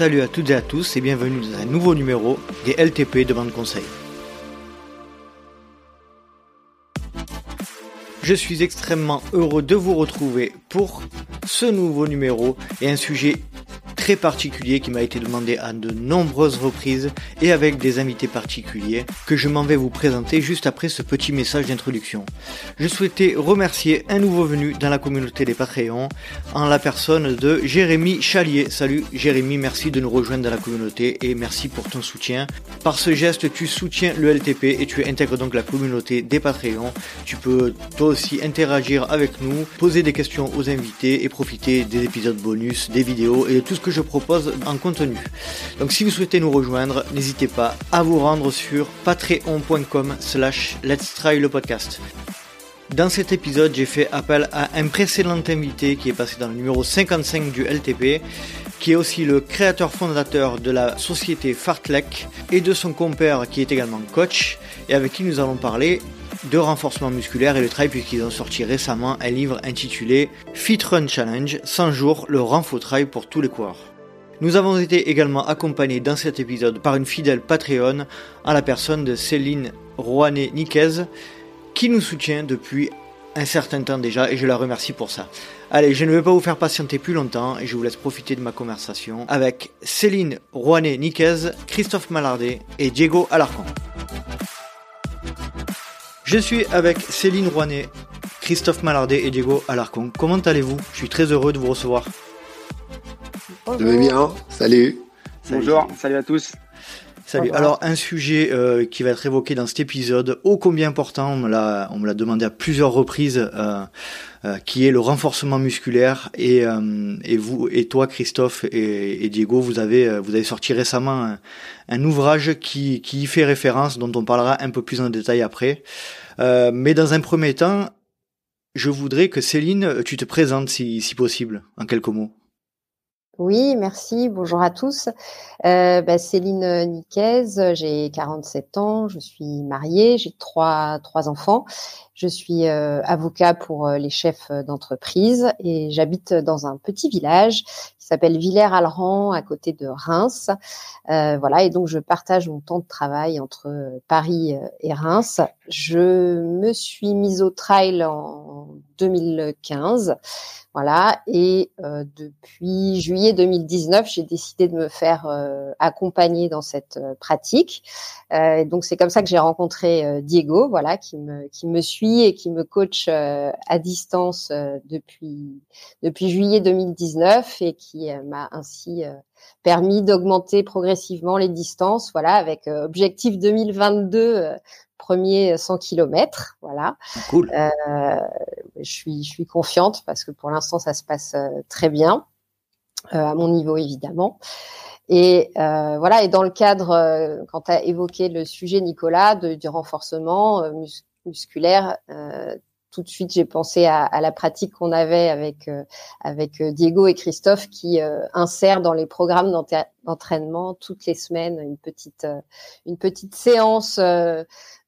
Salut à toutes et à tous et bienvenue dans un nouveau numéro des LTP de Bande Conseil. Je suis extrêmement heureux de vous retrouver pour ce nouveau numéro et un sujet particulier qui m'a été demandé à de nombreuses reprises et avec des invités particuliers que je m'en vais vous présenter juste après ce petit message d'introduction. Je souhaitais remercier un nouveau venu dans la communauté des Patreons en la personne de Jérémy Chalier. Salut Jérémy, merci de nous rejoindre dans la communauté et merci pour ton soutien. Par ce geste, tu soutiens le LTP et tu intègres donc la communauté des Patreons. Tu peux toi aussi interagir avec nous, poser des questions aux invités et profiter des épisodes bonus, des vidéos et de tout ce que je propose en contenu. Donc si vous souhaitez nous rejoindre, n'hésitez pas à vous rendre sur patreon.com slash let's try le podcast. Dans cet épisode, j'ai fait appel à un précédent invité qui est passé dans le numéro 55 du LTP, qui est aussi le créateur fondateur de la société Fartlek et de son compère qui est également coach et avec qui nous allons parler de renforcement musculaire et le trail puisqu'ils ont sorti récemment un livre intitulé Fit Run Challenge 100 jours le renfort trail pour tous les coureurs. Nous avons été également accompagnés dans cet épisode par une fidèle Patreon à la personne de Céline Rouanet-Niquez qui nous soutient depuis un certain temps déjà et je la remercie pour ça. Allez, je ne vais pas vous faire patienter plus longtemps et je vous laisse profiter de ma conversation avec Céline Rouanet-Niquez, Christophe Malardet et Diego Alarcon. Je suis avec Céline Rouanet, Christophe Malardet et Diego Alarcon. Comment allez-vous? Je suis très heureux de vous recevoir. Je vais bien, salut. Bonjour, salut à tous. Salut. Alors un sujet euh, qui va être évoqué dans cet épisode, ô combien important, on me l'a, on me l'a demandé à plusieurs reprises, euh, euh, qui est le renforcement musculaire. Et, et vous, et toi, Christophe et, et, Diego, vous avez, vous avez sorti récemment un, un, ouvrage qui, qui y fait référence, dont on parlera un peu plus en détail après. mais dans un premier temps, je voudrais que Céline, tu te présentes si, si possible, en quelques mots. Oui, merci. Bonjour à tous. Euh, bah, Céline Niquez, j'ai 47 ans, je suis mariée, j'ai trois, trois enfants. Je suis euh, avocat pour euh, les chefs d'entreprise et j'habite dans un petit village qui s'appelle Villers-Alran à côté de Reims. Euh, voilà, et donc je partage mon temps de travail entre Paris et Reims. Je me suis mise au trail en 2015. Voilà. Et euh, depuis juillet 2019, j'ai décidé de me faire euh, accompagner dans cette euh, pratique. donc c'est comme ça que j'ai rencontré Diego, voilà, qui me qui me suit et qui me coach à distance depuis depuis juillet 2019 et qui m'a ainsi permis d'augmenter progressivement les distances, voilà, avec objectif 2022 premier 100 km. Voilà. Cool. Euh, je suis, je suis confiante parce que pour l'instant, ça se passe euh, très bien, euh, à mon niveau évidemment. Et euh, voilà. Et dans le cadre, euh, quand tu as évoqué le sujet, Nicolas, de, du renforcement musculaire, tout de suite, j'ai pensé à, la pratique qu'on avait avec avec Diego et Christophe qui euh, insèrent dans les programmes d'entraînement toutes les semaines une petite une petite séance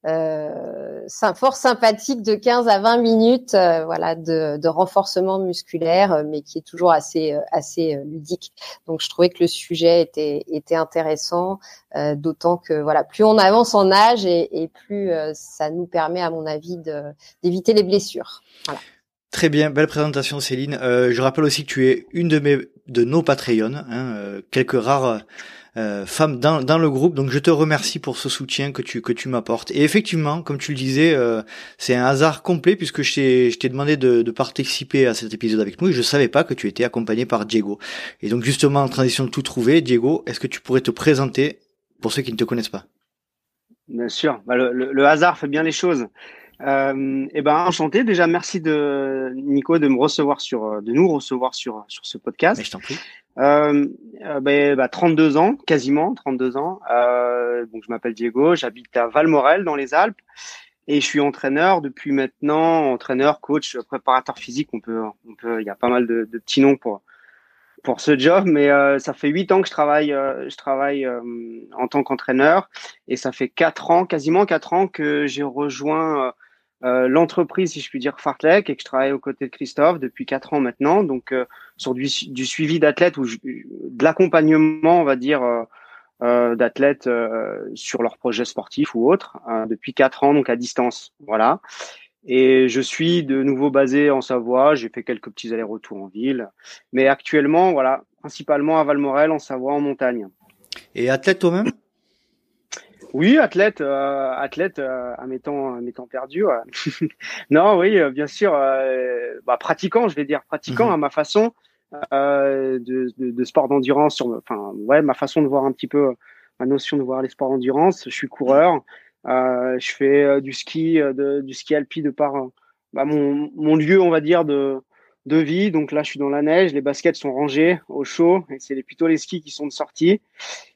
euh, fort sympathique de 15 à 20 minutes, euh, voilà, de, de, renforcement musculaire, euh, mais qui est toujours assez euh, assez ludique. Donc je trouvais que le sujet était était intéressant, d'autant que voilà, plus on avance en âge et, et plus ça nous permet, à mon avis, d'éviter les blessures. Voilà. Très bien, belle présentation Céline. je rappelle aussi que tu es une de mes de nos Patreons, hein, quelques rares euh, femme dans, dans le groupe. Donc je te remercie pour ce soutien que tu que tu m'apportes. Et effectivement, comme tu le disais, euh, c'est un hasard complet puisque je t'ai je t'ai demandé de, participer à cet épisode avec nous et je savais pas que tu étais accompagné par Diego. Et donc justement en transition de tout trouver, Diego, est-ce que tu pourrais te présenter pour ceux qui ne te connaissent pas? Bien sûr, bah, le, hasard fait bien les choses. Euh, et eh ben enchanté. Déjà, merci de Nico de me recevoir sur, de nous recevoir sur sur ce podcast. Mais je t'en prie. Euh, euh ben, bah, 32 ans, quasiment 32 ans. Euh, donc je m'appelle Diego, j'habite à Valmorel dans les Alpes et je suis entraîneur depuis maintenant, entraîneur, coach, préparateur physique. On peut, on peut, il y a pas mal de, de petits noms pour pour ce job, mais euh, ça fait huit ans que je travaille, euh, je travaille euh, en tant qu'entraîneur et ça fait quatre ans, quasiment quatre ans que j'ai rejoint euh, l'entreprise, si je puis dire, Fartlek, et que je travaille aux côtés de Christophe depuis quatre ans maintenant, donc euh, sur du, suivi d'athlètes ou de l'accompagnement, on va dire, d'athlètes sur leurs projets sportifs ou autres depuis quatre ans, donc à distance. Voilà. Et je suis de nouveau basé en Savoie. J'ai fait quelques petits allers-retours en ville, mais actuellement, voilà, principalement à Valmorel, en Savoie, en montagne. Et athlète toi-même? Oui, athlète, euh, athlète euh, à mes temps, à mes temps perdus. non, oui, euh, bien sûr, euh, bah, pratiquant, je vais dire, pratiquant mhm. à ma façon de, de, de, sport d'endurance. Sur, enfin, ouais, ma façon de voir un petit peu ma notion de voir les sports d'endurance. Je suis coureur. Euh, je fais euh, du ski, euh, de, du ski alpi de par bah, mon, mon, lieu, on va dire, de, de vie. Donc là, je suis dans la neige, les baskets sont rangées au chaud, et c'est plutôt les skis qui sont de sortie.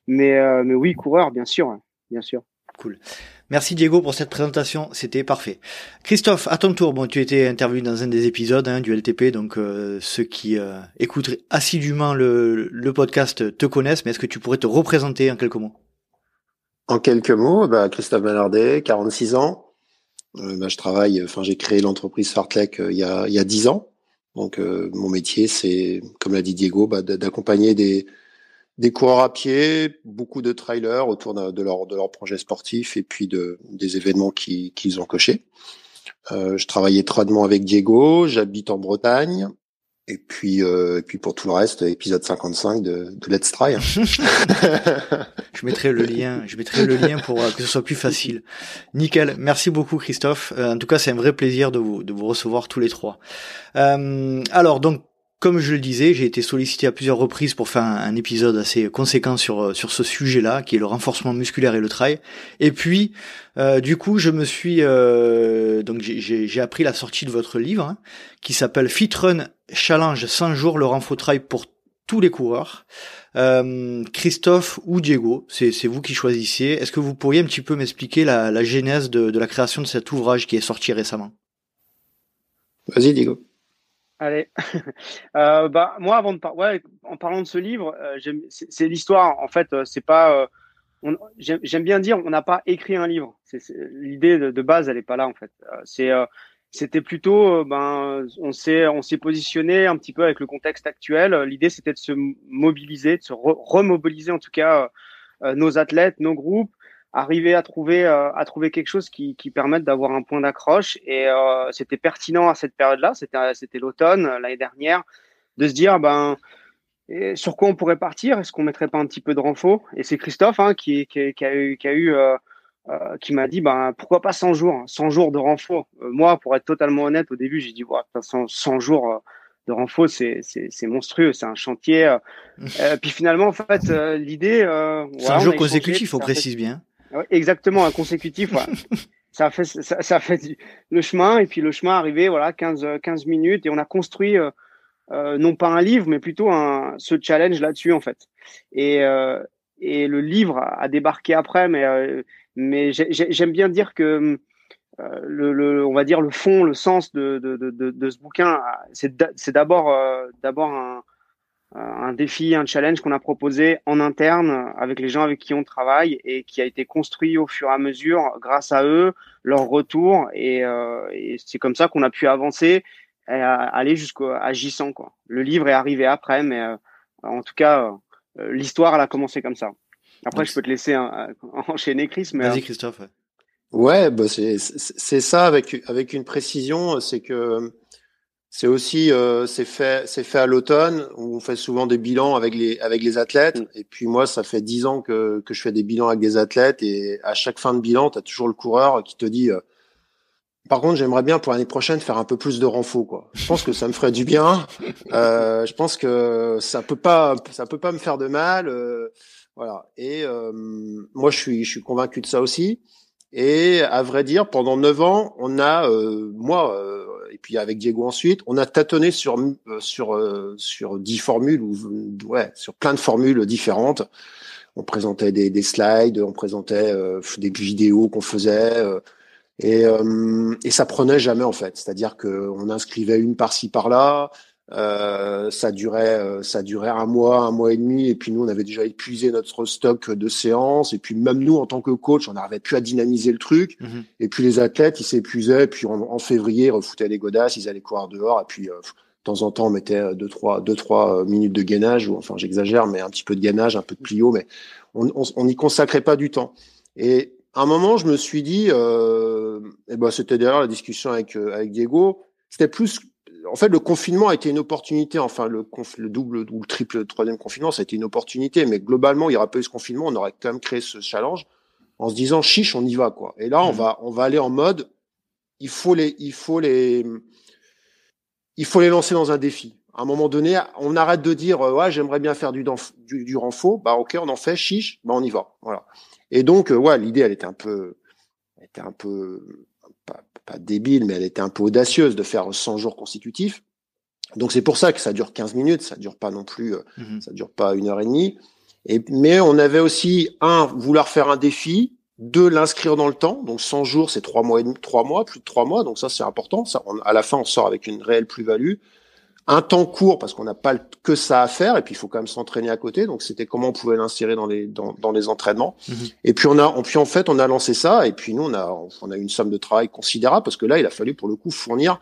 Mais, mais oui, coureur, bien sûr, bien sûr. Cool. Merci Diego pour cette présentation, c'était parfait. Christophe, à ton tour, bon, tu étais interviewé dans un des épisodes hein, du LTP, donc ceux qui euh, écoutent assidûment le, le podcast te connaissent, mais est-ce que tu pourrais te représenter en quelques mots? En quelques mots, bah, Christophe Mallardet, 46 ans. Euh, bah, je travaille, enfin j'ai créé l'entreprise Fartlek euh, il, y a, il y a 10 ans. Donc euh, mon métier, c'est, comme l'a dit Diego, bah, d'accompagner des, des coureurs à pied, beaucoup de trailers autour de, de leur, de leur projet sportif et puis de, des événements qu'ils ont cochés. je travaille étroitement avec Diego, j'habite en Bretagne, et puis, euh, et puis pour tout le reste, épisode 55 de, de Let's Try. Je mettrai le lien, je mettrai le lien pour euh, que ce soit plus facile. Nickel. Merci beaucoup Christophe. Euh, en tout cas, c'est un vrai plaisir de vous, de vous recevoir tous les trois. Euh, alors donc comme je le disais, j'ai été sollicité à plusieurs reprises pour faire un, épisode assez conséquent sur euh, sur ce sujet-là, qui est le renforcement musculaire et le trail. Et puis, euh, du coup, je me suis euh, donc j'ai appris la sortie de votre livre, hein, qui s'appelle Fit Run Challenge 100 jours le renfort trail pour tous les coureurs. Christophe ou Diego, c'est vous qui choisissez. Est-ce que vous pourriez un petit peu m'expliquer la, la genèse de, de la création de cet ouvrage qui est sorti récemment? Vas-y, Diego. Allez, euh, bah moi avant de par ouais, en parlant de ce livre, euh, c'est l'histoire. En fait, euh, c'est pas. Euh, J'aime bien dire, on n'a pas écrit un livre. L'idée de, de, base, elle est pas là en fait. c'est c'était plutôt, ben, on s'est on s'est positionné un petit peu avec le contexte actuel. L'idée, c'était de se mobiliser, de se remobiliser en tout cas nos athlètes, nos groupes, arriver à trouver euh, à trouver quelque chose qui, qui permette d'avoir un point d'accroche. Et euh, c'était pertinent à cette période-là. C'était c'était l'automne euh, l'année dernière de se dire ben sur quoi on pourrait partir? Est-ce qu'on mettrait pas un petit peu de renfort? Et c'est Christophe hein, qui, qui, qui, a eu qui a eu qui m'a dit ben pourquoi pas 100 jours 100 jours de renfort? Moi pour être totalement honnête au début j'ai dit ouais, 100, 100 jours de renfort c'est c'est monstrueux c'est un chantier puis finalement en fait l'idée c'est un jour consécutif on précise bien exactement, un consécutif. ça a fait, ça, ça, fait le chemin et puis le chemin arrivé, voilà, 15, 15 minutes et on a construit euh, euh, non pas un livre, mais plutôt un, ce challenge là-dessus en fait. Et, euh, et le livre a débarqué après, mais, euh, mais j'aime bien dire que euh, le, le, on va dire le fond, le sens de, de, de, de ce bouquin, c'est d'abord d'abord un un défi, un challenge qu'on a proposé en interne avec les gens avec qui on travaille et qui a été construit au fur et à mesure grâce à eux, leur retour et, euh, et c'est comme ça qu'on a pu avancer et aller jusqu'au agissant quoi. Le livre est arrivé après, mais euh, en tout cas l'histoire elle a commencé comme ça. Après je peux te laisser enchaîner Chris, mais vas-y Christophe. Ouais, bah c'est c'est ça avec avec une précision, c'est que c'est aussi euh, c'est fait c'est fait à l'automne où on fait souvent des bilans avec les avec les athlètes mm. et puis moi ça fait dix ans que que je fais des bilans avec des athlètes et à chaque fin de bilan tu as toujours le coureur qui te dit euh, par contre j'aimerais bien pour l'année prochaine faire un peu plus de renfort quoi. Je pense que ça me ferait du bien. Euh, je pense que ça peut pas ça peut pas me faire de mal euh, voilà et euh, moi je suis je suis convaincu de ça aussi. Et à vrai dire, pendant neuf ans, on a, euh, moi, euh, et puis avec Diego ensuite, on a tâtonné sur euh, sur euh, sur dix formules ou ouais, sur plein de formules différentes. On présentait des, des slides, on présentait euh, des vidéos qu'on faisait. et, et ça prenait jamais en fait, c'est-à-dire que on inscrivait une par-ci par-là, euh, ça durait, euh, ça durait un mois, un mois et demi, et puis nous on avait déjà épuisé notre stock de séances, et puis même nous en tant que coach, on n'arrivait plus à dynamiser le truc, mhm. et puis les athlètes ils s'épuisaient, puis en, février ils refoutaient les godasses, ils allaient courir dehors, et puis euh, temps en temps, on mettait deux trois, deux, trois minutes de gainage, ou enfin j'exagère, mais un petit peu de gainage, un peu de plio, mais on n'y consacrait pas du temps. Et à un moment, je me suis dit, euh, et ben c'était d'ailleurs la discussion avec avec Diego, c'était plus en fait, le confinement a été une opportunité. Enfin, le, le double ou le triple, troisième confinement, ça a été une opportunité. Mais globalement, il n'y aurait pas eu ce confinement, on aurait quand même créé ce challenge en se disant chiche, on y va quoi. Et là, on mmh. va, on va aller en mode, il faut les, il faut les, il faut les lancer dans un défi. À un moment donné, on arrête de dire euh, ouais, j'aimerais bien faire du, du, du renfort. Bah ok, on en fait chiche, bah on y va. Voilà. Et donc, euh, ouais, l'idée, elle était un peu, elle était un peu pas débile, mais elle était un peu audacieuse de faire 100 jours consécutifs. Donc c'est pour ça que ça dure 15 minutes, ça dure pas non plus, euh, mhm. ça dure pas une heure et demie. Et, mais on avait aussi un vouloir faire un défi, deux l'inscrire dans le temps. Donc 100 jours, c'est trois mois et demi, trois mois, plus de trois mois. Donc ça c'est important. Ça, à la fin, on sort avec une réelle plus-value un temps court parce qu'on n'a pas que ça à faire et puis il faut quand même s'entraîner à côté. Donc c'était comment on pouvait l'insérer dans les dans, dans les entraînements. Mhm. Et puis on a puis en fait on a lancé ça et puis nous on a on a une somme de travail considérable parce que là il a fallu pour le coup fournir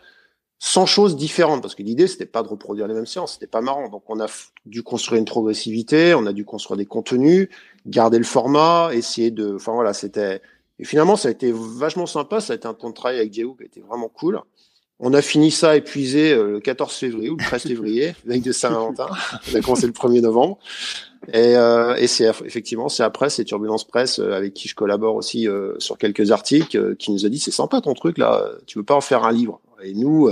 100 choses différentes parce que l'idée c'était pas de reproduire les mêmes séances, c'était pas marrant. Donc on a dû construire une progressivité, on a dû construire des contenus, garder le format, essayer de enfin voilà, c'était et finalement ça a été vachement sympa, ça a été un temps de travail avec Diego qui a été vraiment cool. On a fini ça épuisé euh, le 14 février ou le 13 février, veille de Saint-Valentin. On a commencé le 1er novembre. Et, euh, et c'est effectivement, c'est après, c'est Turbulence Presse euh, avec qui je collabore aussi sur quelques articles, qui nous a dit c'est sympa ton truc là, tu veux pas en faire un livre Et nous,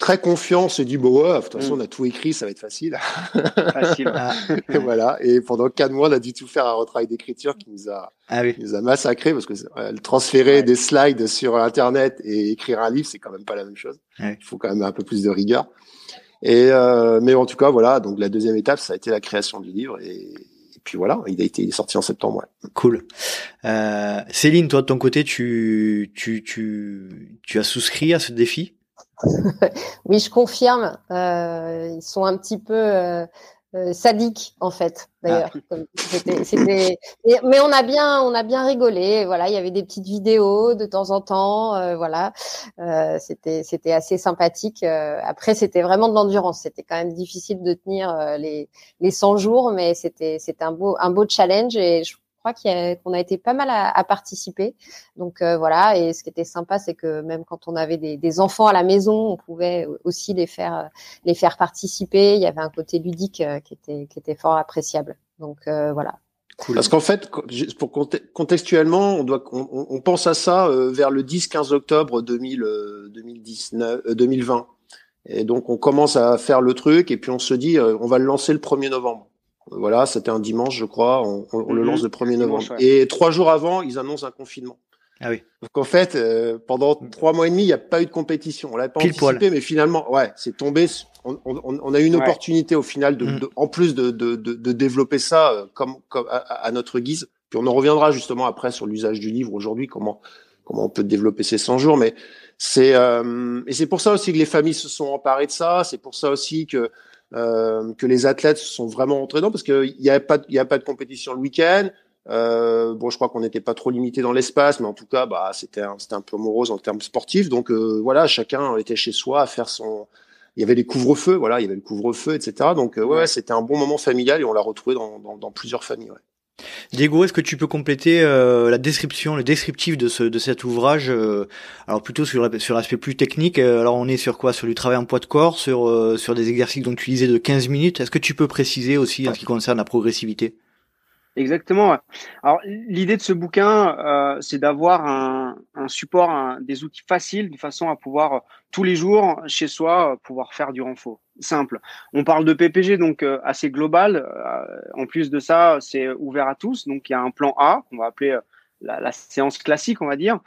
très confiant, on s'est dit bon ouais, de toute façon mm. on a tout écrit, ça va être facile. Facile. Ah. et voilà. Et pendant quatre mois, on a dû tout faire un retravail d'écriture qui nous a, ah nous a massacré parce que transférer des slides sur Internet et écrire un livre, c'est quand même pas la même chose. Il faut quand même un peu plus de rigueur. Et euh, mais en tout cas voilà. Donc la deuxième étape, ça a été la création du livre et, puis voilà, il a été il est sorti en septembre. Cool. Euh, Céline, toi de ton côté, tu tu tu tu as souscrit à ce défi? oui, je confirme. Euh, ils sont un petit peu euh, euh sadiques en fait. D'ailleurs, ah. mais on a bien, on a bien rigolé. Voilà, il y avait des petites vidéos de temps en temps. Euh, voilà, euh, c'était, c'était assez sympathique. après, c'était vraiment de l'endurance. C'était quand même difficile de tenir les les 100 jours, mais c'était, c'était un beau, un beau challenge et je crois qu'on a, été pas mal à, participer. Donc euh, voilà, et ce qui était sympa, c'est que même quand on avait des, enfants à la maison, on pouvait aussi les faire les faire participer. Il y avait un côté ludique euh, qui était qui était fort appréciable. Donc euh, voilà. Parce qu'en fait, pour contextuellement, on doit, on, pense à ça vers le 10-15 octobre 2000, 2019, 2020. Et donc on commence à faire le truc et puis on se dit, on va le lancer le 1er novembre. Voilà, c'était un dimanche, je crois. On, le mhm. lance le 1er novembre. Et trois jours avant, ils annoncent un confinement. Ah oui. Donc en fait, euh, pendant trois mois et demi, il n'y a pas eu de compétition. On l'avait pas anticipé, mais finalement, ouais, c'est tombé. On, a eu une opportunité au final, de, mhm. en plus de, de, développer ça euh, comme, comme à, notre guise. Puis on en reviendra justement après sur l'usage du livre aujourd'hui, comment comment on peut développer ces 100 jours. Mais c'est euh, et c'est pour ça aussi que les familles se sont emparées de ça. C'est pour ça aussi que euh, que les athlètes sont vraiment rentrés dedans parce qu'il n'y a pas il y a pas de compétition le week-end. Euh, bon, je crois qu'on n'était pas trop limité dans l'espace, mais en tout cas, bah, c'était un, c'était un peu morose en termes sportifs. Donc euh, voilà, chacun était chez soi à faire son. Il y avait les couvre-feux, voilà, il y avait le couvre-feu, etc. Donc euh, ouais, c'était un bon moment familial et on l'a retrouvé dans, dans, dans plusieurs familles. Ouais. Diego, est-ce que tu peux compléter euh, la description, le descriptif de, ce, de cet ouvrage euh, Alors plutôt sur, l'aspect plus technique. Euh, alors on est sur quoi? Sur du travail en poids de corps, sur, sur des exercices dont tu disais de 15 minutes. Est-ce que tu peux préciser aussi en ce qui concerne la progressivité? Exactement. Alors l'idée de ce bouquin, euh, c'est d'avoir un, un, support, des outils faciles de façon à pouvoir euh, tous les jours chez soi euh, pouvoir faire du renfort. Simple. On parle de PPG donc assez global. en plus de ça, c'est ouvert à tous. Donc il y a un plan A qu'on va appeler la, la, séance classique, on va dire,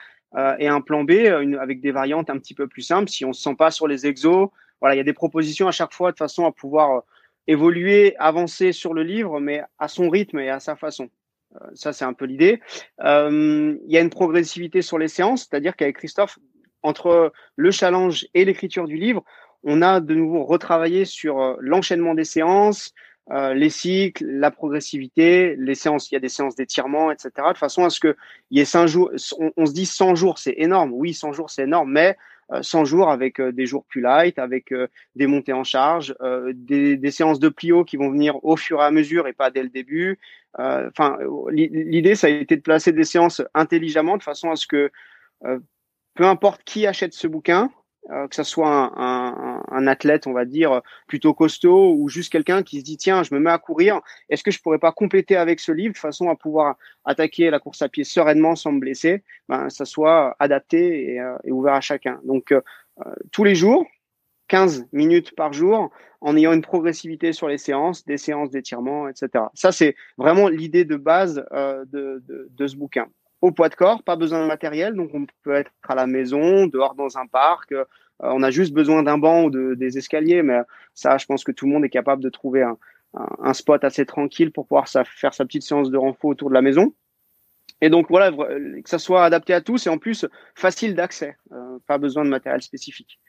et un plan B une, avec des variantes un petit peu plus simples. Si on se sent pas sur les exos, voilà, il y a des propositions à chaque fois de façon à pouvoir évoluer, avancer sur le livre, mais à son rythme et à sa façon. Euh, ça, c'est un peu l'idée. Euh, il y a une progressivité sur les séances, c'est-à-dire qu'avec Christophe, entre le challenge et l'écriture du livre, on a de nouveau retravaillé sur euh, l'enchaînement des séances, les cycles, la progressivité, les séances. Il y a des séances d'étirement, etc. De façon à ce que il y ait cinq jours. On, on se dit 100 jours, c'est énorme. Oui, 100 jours, c'est énorme, mais 100 jours avec des jours plus light, avec des montées en charge, des, des, séances de plio qui vont venir au fur et à mesure et pas dès le début. Enfin, l'idée, ça a été de placer des séances intelligemment de façon à ce que peu importe qui achète ce bouquin, euh, que ce soit un, un, un, athlète, on va dire, plutôt costaud, ou juste quelqu'un qui se dit tiens, je me mets à courir, est-ce que je pourrais pas compléter avec ce livre de façon à pouvoir attaquer la course à pied sereinement sans me blesser, ben ça soit adapté et, euh, et ouvert à chacun. Donc euh, tous les jours, 15 minutes par jour, en ayant une progressivité sur les séances, des séances d'étirement, etc. Ça c'est vraiment l'idée de base de, de, de ce bouquin au poids de corps, pas besoin de matériel, donc on peut être à la maison, dehors dans un parc. Euh, on a juste besoin d'un banc ou de, des escaliers, mais ça, je pense que tout le monde est capable de trouver un, un, spot assez tranquille pour pouvoir faire sa petite séance de renfort autour de la maison. Et donc voilà, que ça soit adapté à tous et en plus facile d'accès, euh, pas besoin de matériel spécifique.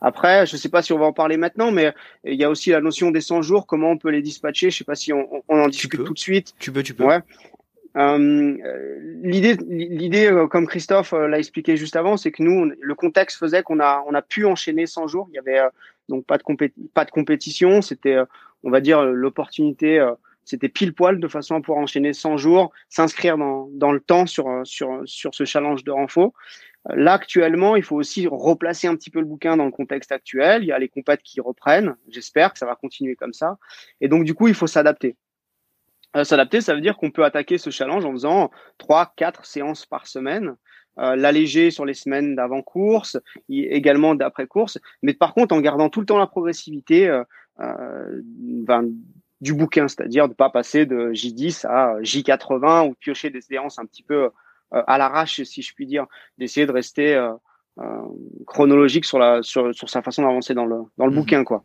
Après, je ne sais pas si on va en parler maintenant, mais il y a aussi la notion des 100 jours, comment on peut les dispatcher. Je ne sais pas si on, on en discute tout de suite. Tu peux, tu peux. Ouais. Euh, l'idée, l'idée, euh, comme Christophe euh, l'a expliqué juste avant, c'est que nous, le contexte faisait qu'on a, on a pu enchaîner 100 jours. Il y avait donc pas de, pas de compétition. C'était, on va dire, l'opportunité. c'était pile poil de façon à pouvoir enchaîner 100 jours, s'inscrire dans, dans le temps sur, sur, sur ce challenge de renfort. Là, actuellement, il faut aussi replacer un petit peu le bouquin dans le contexte actuel. Il y a les compètes qui reprennent. J'espère que ça va continuer comme ça. Et donc, du coup, il faut s'adapter. Euh, s'adapter, ça veut dire qu'on peut attaquer ce challenge en faisant trois, quatre séances par semaine, euh, l'alléger sur les semaines d'avant-course, également d'après-course, mais par contre en gardant tout le temps la progressivité euh, euh ben, du bouquin, c'est-à-dire de pas passer de J10 à J80 ou piocher des séances un petit peu à l'arrache, si je puis dire, d'essayer de rester chronologique sur, la, sur, sur sa façon d'avancer dans le, dans le mmh bouquin, quoi.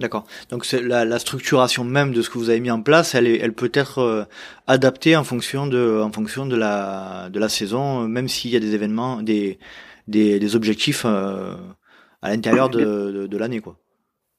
D'accord. Donc la, la, structuration même de ce que vous avez mis en place, elle, est, elle peut être euh, adaptée en fonction de, en fonction de la, de la saison, même s'il y a des événements, des, des, des objectifs euh, à l'intérieur de, de, de l'année, quoi.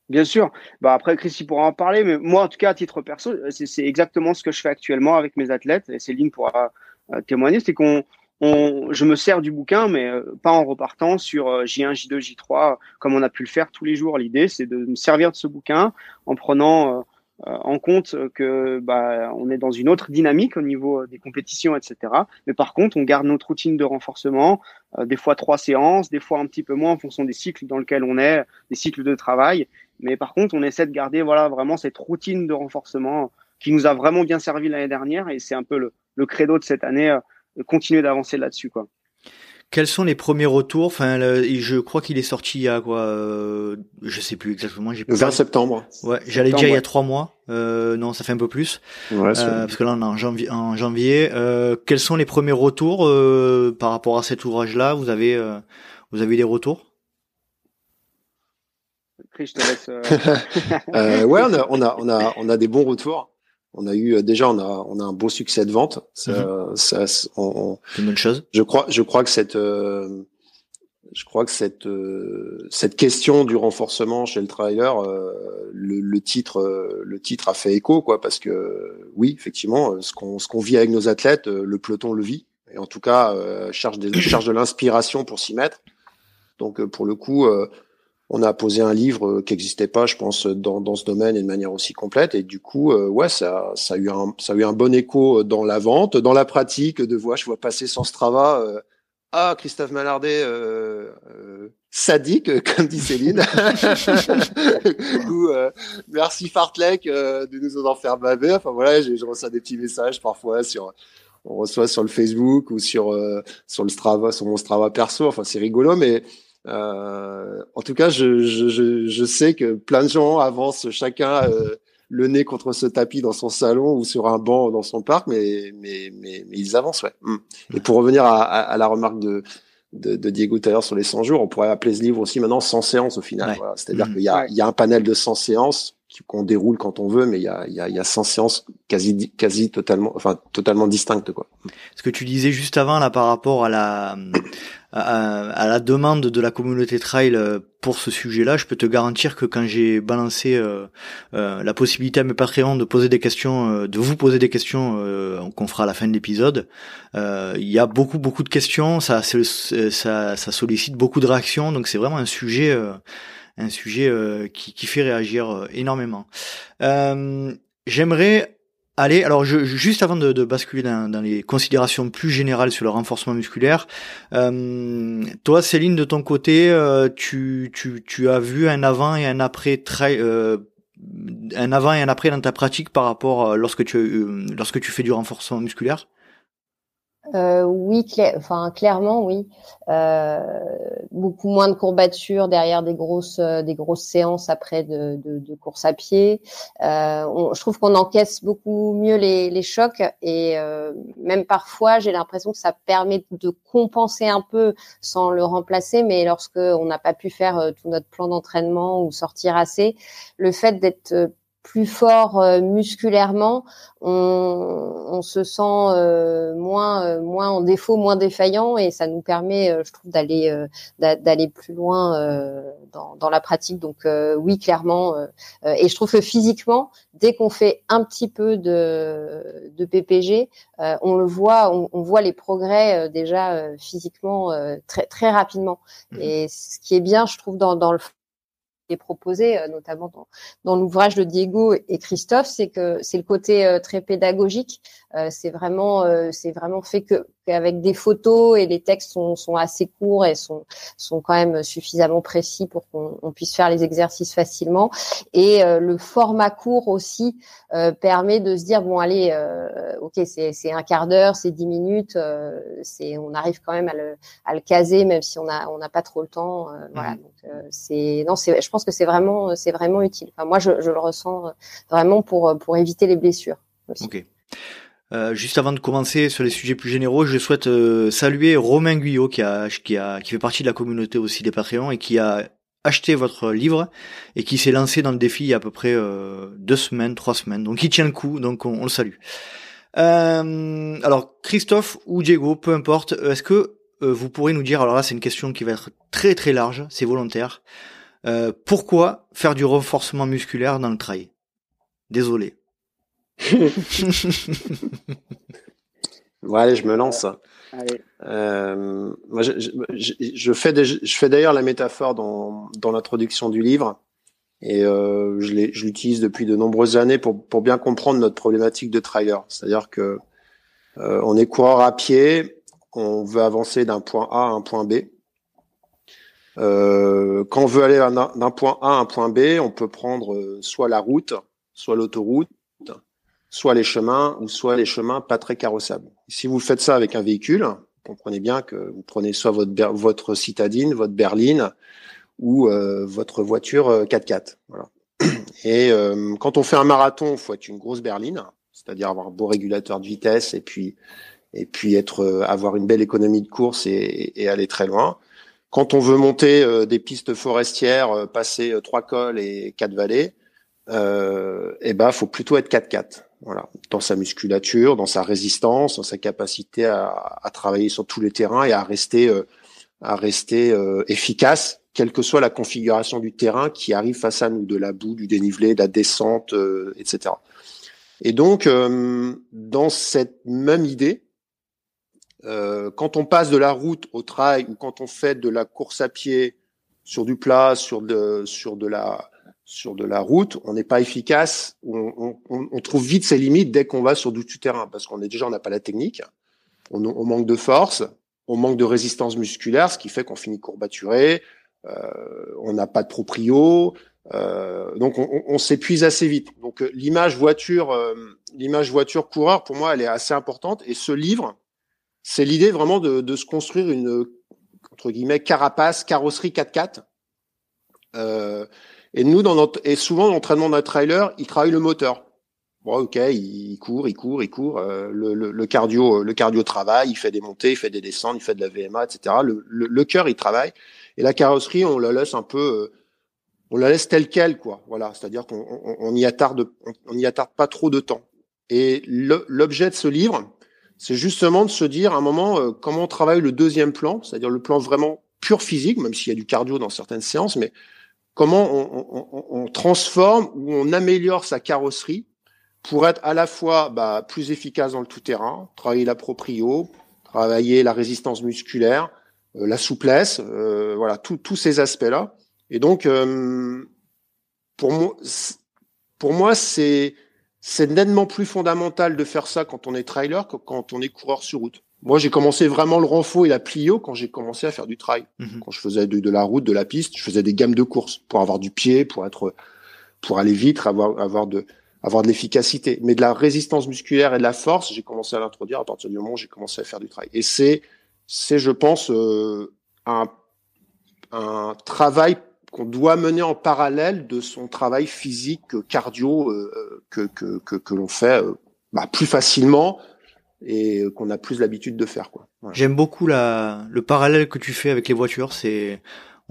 Bien sûr. Bah après, Chris, pourra en parler, mais moi, en tout cas, à titre perso, c'est exactement ce que je fais actuellement avec mes athlètes. Et Céline pourra euh, témoigner, c'est qu'on je me sers du bouquin, mais euh, pas en repartant sur J1, J2, J3, comme on a pu le faire tous les jours. L'idée, c'est de me servir de ce bouquin en prenant euh, euh, en compte que bah, on est dans une autre dynamique au niveau des compétitions, etc. Mais par contre, on garde notre routine de renforcement, des fois trois séances, des fois un petit peu moins en fonction des cycles dans lesquels on est, des cycles de travail. Mais par contre, on essaie de garder voilà vraiment cette routine de renforcement qui nous a vraiment bien servi l'année dernière et c'est un peu le, le credo de cette année continuer d'avancer là-dessus, quoi. Quels sont les premiers retours? Enfin, je crois qu'il est sorti il y a quoi euh, Je sais plus exactement. J'ai 20 septembre. Ouais, j'allais dire il y a trois mois. Euh, non, ça fait un peu plus. Ouais, euh, parce que là, on est en janvier. En janvier. Euh, quels sont les premiers retours euh, par rapport à cet ouvrage-là? Vous avez, euh, vous avez eu des retours? Je te laisse. ouais, on a, on a, on a, on a des bons retours on a eu déjà on a on a un beau succès de vente. Ça, mhm. ça on, une bonne chose. Je crois je crois que cette euh, je crois que cette euh, cette question du renforcement chez le trailer, euh, le, le, titre le titre a fait écho quoi parce que oui effectivement ce qu'on ce qu'on vit avec nos athlètes le peloton le vit et en tout cas charge des charge de l'inspiration pour s'y mettre. Donc pour le coup on a posé un livre qui n'existait pas, je pense, dans, dans ce domaine et de manière aussi complète. Et du coup, euh, ouais, ça, ça a eu un, ça a eu un bon écho dans la vente, dans la pratique de voir, je vois passer sans Strava. Euh, ah, Christophe Malardet, euh, euh sadique, comme dit Céline. Ou merci Fartlek de nous en faire baver. Enfin voilà, je, reçois des petits messages parfois sur, on reçoit sur le Facebook ou sur sur le Strava, sur mon Strava perso. Enfin c'est rigolo, mais euh, en tout cas, je, je, je, sais que plein de gens avancent chacun euh, le nez contre ce tapis dans son salon ou sur un banc dans son parc, mais, mais, mais, mais ils avancent, ouais. Mm. Et pour revenir à, à, la remarque de, de, de Diego tout à l'heure sur les 100 jours, on pourrait appeler ce livre aussi maintenant 100 séances au final. Voilà. C'est-à-dire mm. qu'il y, a, il y a un panel de 100 séances qu'on déroule quand on veut, mais il y a, il y a, il y a 100 séances quasi, quasi totalement, enfin, totalement distinctes, quoi. Ce que tu disais juste avant, là, par rapport à la, à, la demande de la communauté trail pour ce sujet-là, je peux te garantir que quand j'ai balancé la possibilité à mes Patreons de poser des questions, de vous poser des questions qu'on fera à la fin de l'épisode, il y a beaucoup beaucoup de questions, ça, ça, ça sollicite beaucoup de réactions, donc c'est vraiment un sujet un sujet euh, qui, qui, fait réagir euh, énormément. Euh, j'aimerais aller, alors je, juste avant de, basculer dans, les considérations plus générales sur le renforcement musculaire, toi Céline de ton côté, tu, tu, tu, as vu un avant et un après très un avant et un après dans ta pratique par rapport lorsque tu lorsque tu fais du renforcement musculaire? Euh, oui, enfin clairement oui. Euh, beaucoup moins de courbatures derrière des grosses euh, des grosses séances après de, de, de course à pied. Euh, je trouve qu'on encaisse beaucoup mieux les, les chocs et euh, même parfois j'ai l'impression que ça permet de compenser un peu sans le remplacer. Mais lorsque on n'a pas pu faire euh, tout notre plan d'entraînement ou sortir assez, le fait d'être plus fort euh, musculairement, on, on, se sent euh, moins euh, moins en défaut, moins défaillant et ça nous permet, je trouve, d'aller d'aller plus loin dans, dans, la pratique. Donc oui, clairement. et je trouve que physiquement, dès qu'on fait un petit peu de, de PPG, on le voit, on, on voit les progrès déjà physiquement très très rapidement. Mmh. Et ce qui est bien, je trouve, dans, dans le proposé, euh, notamment dans, dans l'ouvrage de Diego et Christophe, c'est que c'est le côté euh, très pédagogique. Euh, c'est vraiment, c'est vraiment fait que avec des photos et les textes sont, sont, assez courts et sont, sont quand même suffisamment précis pour qu'on puisse faire les exercices facilement. Et euh, le format court aussi euh, permet de se dire bon allez, euh, ok c'est un quart d'heure, c'est dix minutes, c'est on arrive quand même à le, à le caser même si on a on n'a pas trop le temps. voilà mmh. donc c'est non c'est je pense que c'est vraiment c'est vraiment utile. Moi je, le ressens vraiment pour pour éviter les blessures. Ok. Euh, juste avant de commencer sur les sujets plus généraux, je souhaite euh, saluer Romain Guyot qui a, qui a qui fait partie de la communauté aussi des Patreons et qui a acheté votre livre et qui s'est lancé dans le défi il y a à peu près euh, deux semaines, trois semaines. Donc il tient le coup, donc on, le salue. alors Christophe ou Diego, peu importe, est-ce que vous pourrez nous dire, alors là c'est une question qui va être très très large, c'est volontaire, pourquoi faire du renforcement musculaire dans le trail? Désolé. ouais, je me lance. Euh, moi, je, je, je, fais je fais d'ailleurs la métaphore dans, dans l'introduction du livre et euh, je l'utilise depuis de nombreuses années pour, pour bien comprendre notre problématique de trailer. C'est-à-dire que euh, on est coureur à pied, on veut avancer d'un point A à un point B. Euh, quand on veut aller d'un point A à un point B, on peut prendre euh, soit la route, soit l'autoroute, soit les chemins ou soit les chemins pas très carrossables. Si vous faites ça avec un véhicule, comprenez bien que vous prenez soit votre, citadine, votre berline ou euh, votre voiture 4x4. Euh, voilà. Et quand on fait un marathon, faut être une grosse berline, c'est-à-dire avoir un beau régulateur de vitesse et puis et puis être avoir une belle économie de course et aller très loin. Quand on veut monter des pistes forestières, passer trois cols et quatre vallées, euh, eh ben faut plutôt être 4x4. Voilà, dans sa musculature, dans sa résistance, dans sa capacité à, à travailler sur tous les terrains et à rester, euh, à rester euh, efficace, quelle que soit la configuration du terrain qui arrive face à nous, de la boue, du dénivelé, de la descente, euh, etc. Et donc, dans cette même idée, quand on passe de la route au trail ou quand on fait de la course à pied sur du plat, sur de, sur de la sur de la route, on n'est pas efficace, on, on, on, trouve vite ses limites dès qu'on va sur du terrain, parce qu'on est déjà, on n'a pas la technique, on, on, manque de force, on manque de résistance musculaire, ce qui fait qu'on finit courbaturé, euh, on n'a pas de proprio, euh, donc on, s'épuise assez vite. Donc euh, l'image voiture, euh, l'image voiture coureur, pour moi, elle est assez importante. Et ce livre, c'est l'idée vraiment de, de, se construire une entre guillemets carapace, carrosserie 4x4. Euh, et nous, dans notre, et souvent, l'entraînement d'un trailer, il travaille le moteur. Bon, ok, il court, il court, il court. Euh, le, le, le, cardio, le cardio travaille, il fait des montées, il fait des descentes, il fait de la VMA, etc. Le, le, le cœur, il travaille. Et la carrosserie, on la laisse un peu, euh, on la laisse telle quelle, quoi. Voilà, c'est-à-dire qu'on on, on y attarde, on, on y attarde pas trop de temps. Et l'objet de ce livre, c'est justement de se dire à un moment euh, comment on travaille le deuxième plan, c'est-à-dire le plan vraiment pur physique, même s'il y a du cardio dans certaines séances, mais comment on, on, on, transforme ou on améliore sa carrosserie pour être à la fois bah, plus efficace dans le tout-terrain, travailler la proprio, travailler la résistance musculaire, euh, la souplesse, euh, voilà, tous ces aspects-là. Et donc, euh, pour moi, pour moi, c'est c'est nettement plus fondamental de faire ça quand on est trailer que quand on est coureur sur route. Moi, j'ai commencé vraiment le renfort et la plio quand j'ai commencé à faire du trail. Mhm. Quand je faisais de, de, la route, de la piste, je faisais des gammes de course pour avoir du pied, pour être, pour aller vite, avoir, avoir de, avoir de l'efficacité. Mais de la résistance musculaire et de la force, j'ai commencé à l'introduire à partir du moment où j'ai commencé à faire du trail. Et c'est, c'est, je pense, euh, un, un travail qu'on doit mener en parallèle de son travail physique, cardio, euh, que, que, que, l'on fait euh, bah, plus facilement et qu'on a plus l'habitude de faire. J'aime beaucoup la, le parallèle que tu fais avec les voitures. C'est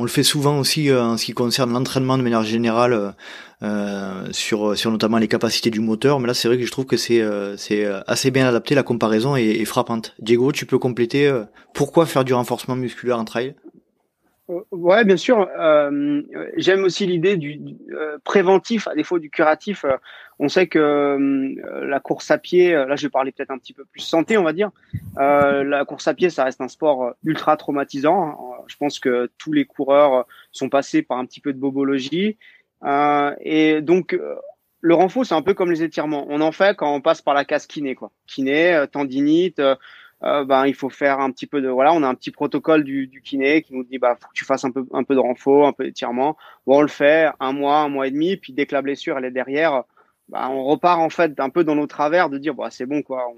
on le fait souvent aussi euh, en ce qui concerne l'entraînement de manière générale euh, sur sur notamment les capacités du moteur. Mais là, c'est vrai que je trouve que c'est euh, c'est assez bien adapté. La comparaison est, est, frappante. Diego, tu peux compléter pourquoi faire du renforcement musculaire en trail? Ouais, bien sûr. Euh, J'aime aussi l'idée du, euh, préventif à défaut du curatif. Euh, on sait que la course à pied, là je vais parler peut-être un petit peu plus santé, on va dire. la course à pied, ça reste un sport ultra traumatisant. Je pense que tous les coureurs sont passés par un petit peu de bobologie. et donc le renfort, c'est un peu comme les étirements. On en fait quand on passe par la case kiné, quoi. Kiné, tendinite euh, ben il faut faire un petit peu de voilà, on a un petit protocole du, du kiné qui nous dit bah faut que tu fasses un peu un peu de renfort, un peu d'étirement. Bon, on le fait un mois, un mois et demi, puis dès que la blessure elle est derrière, bah, on repart en fait un peu dans nos travers de dire bah c'est bon quoi,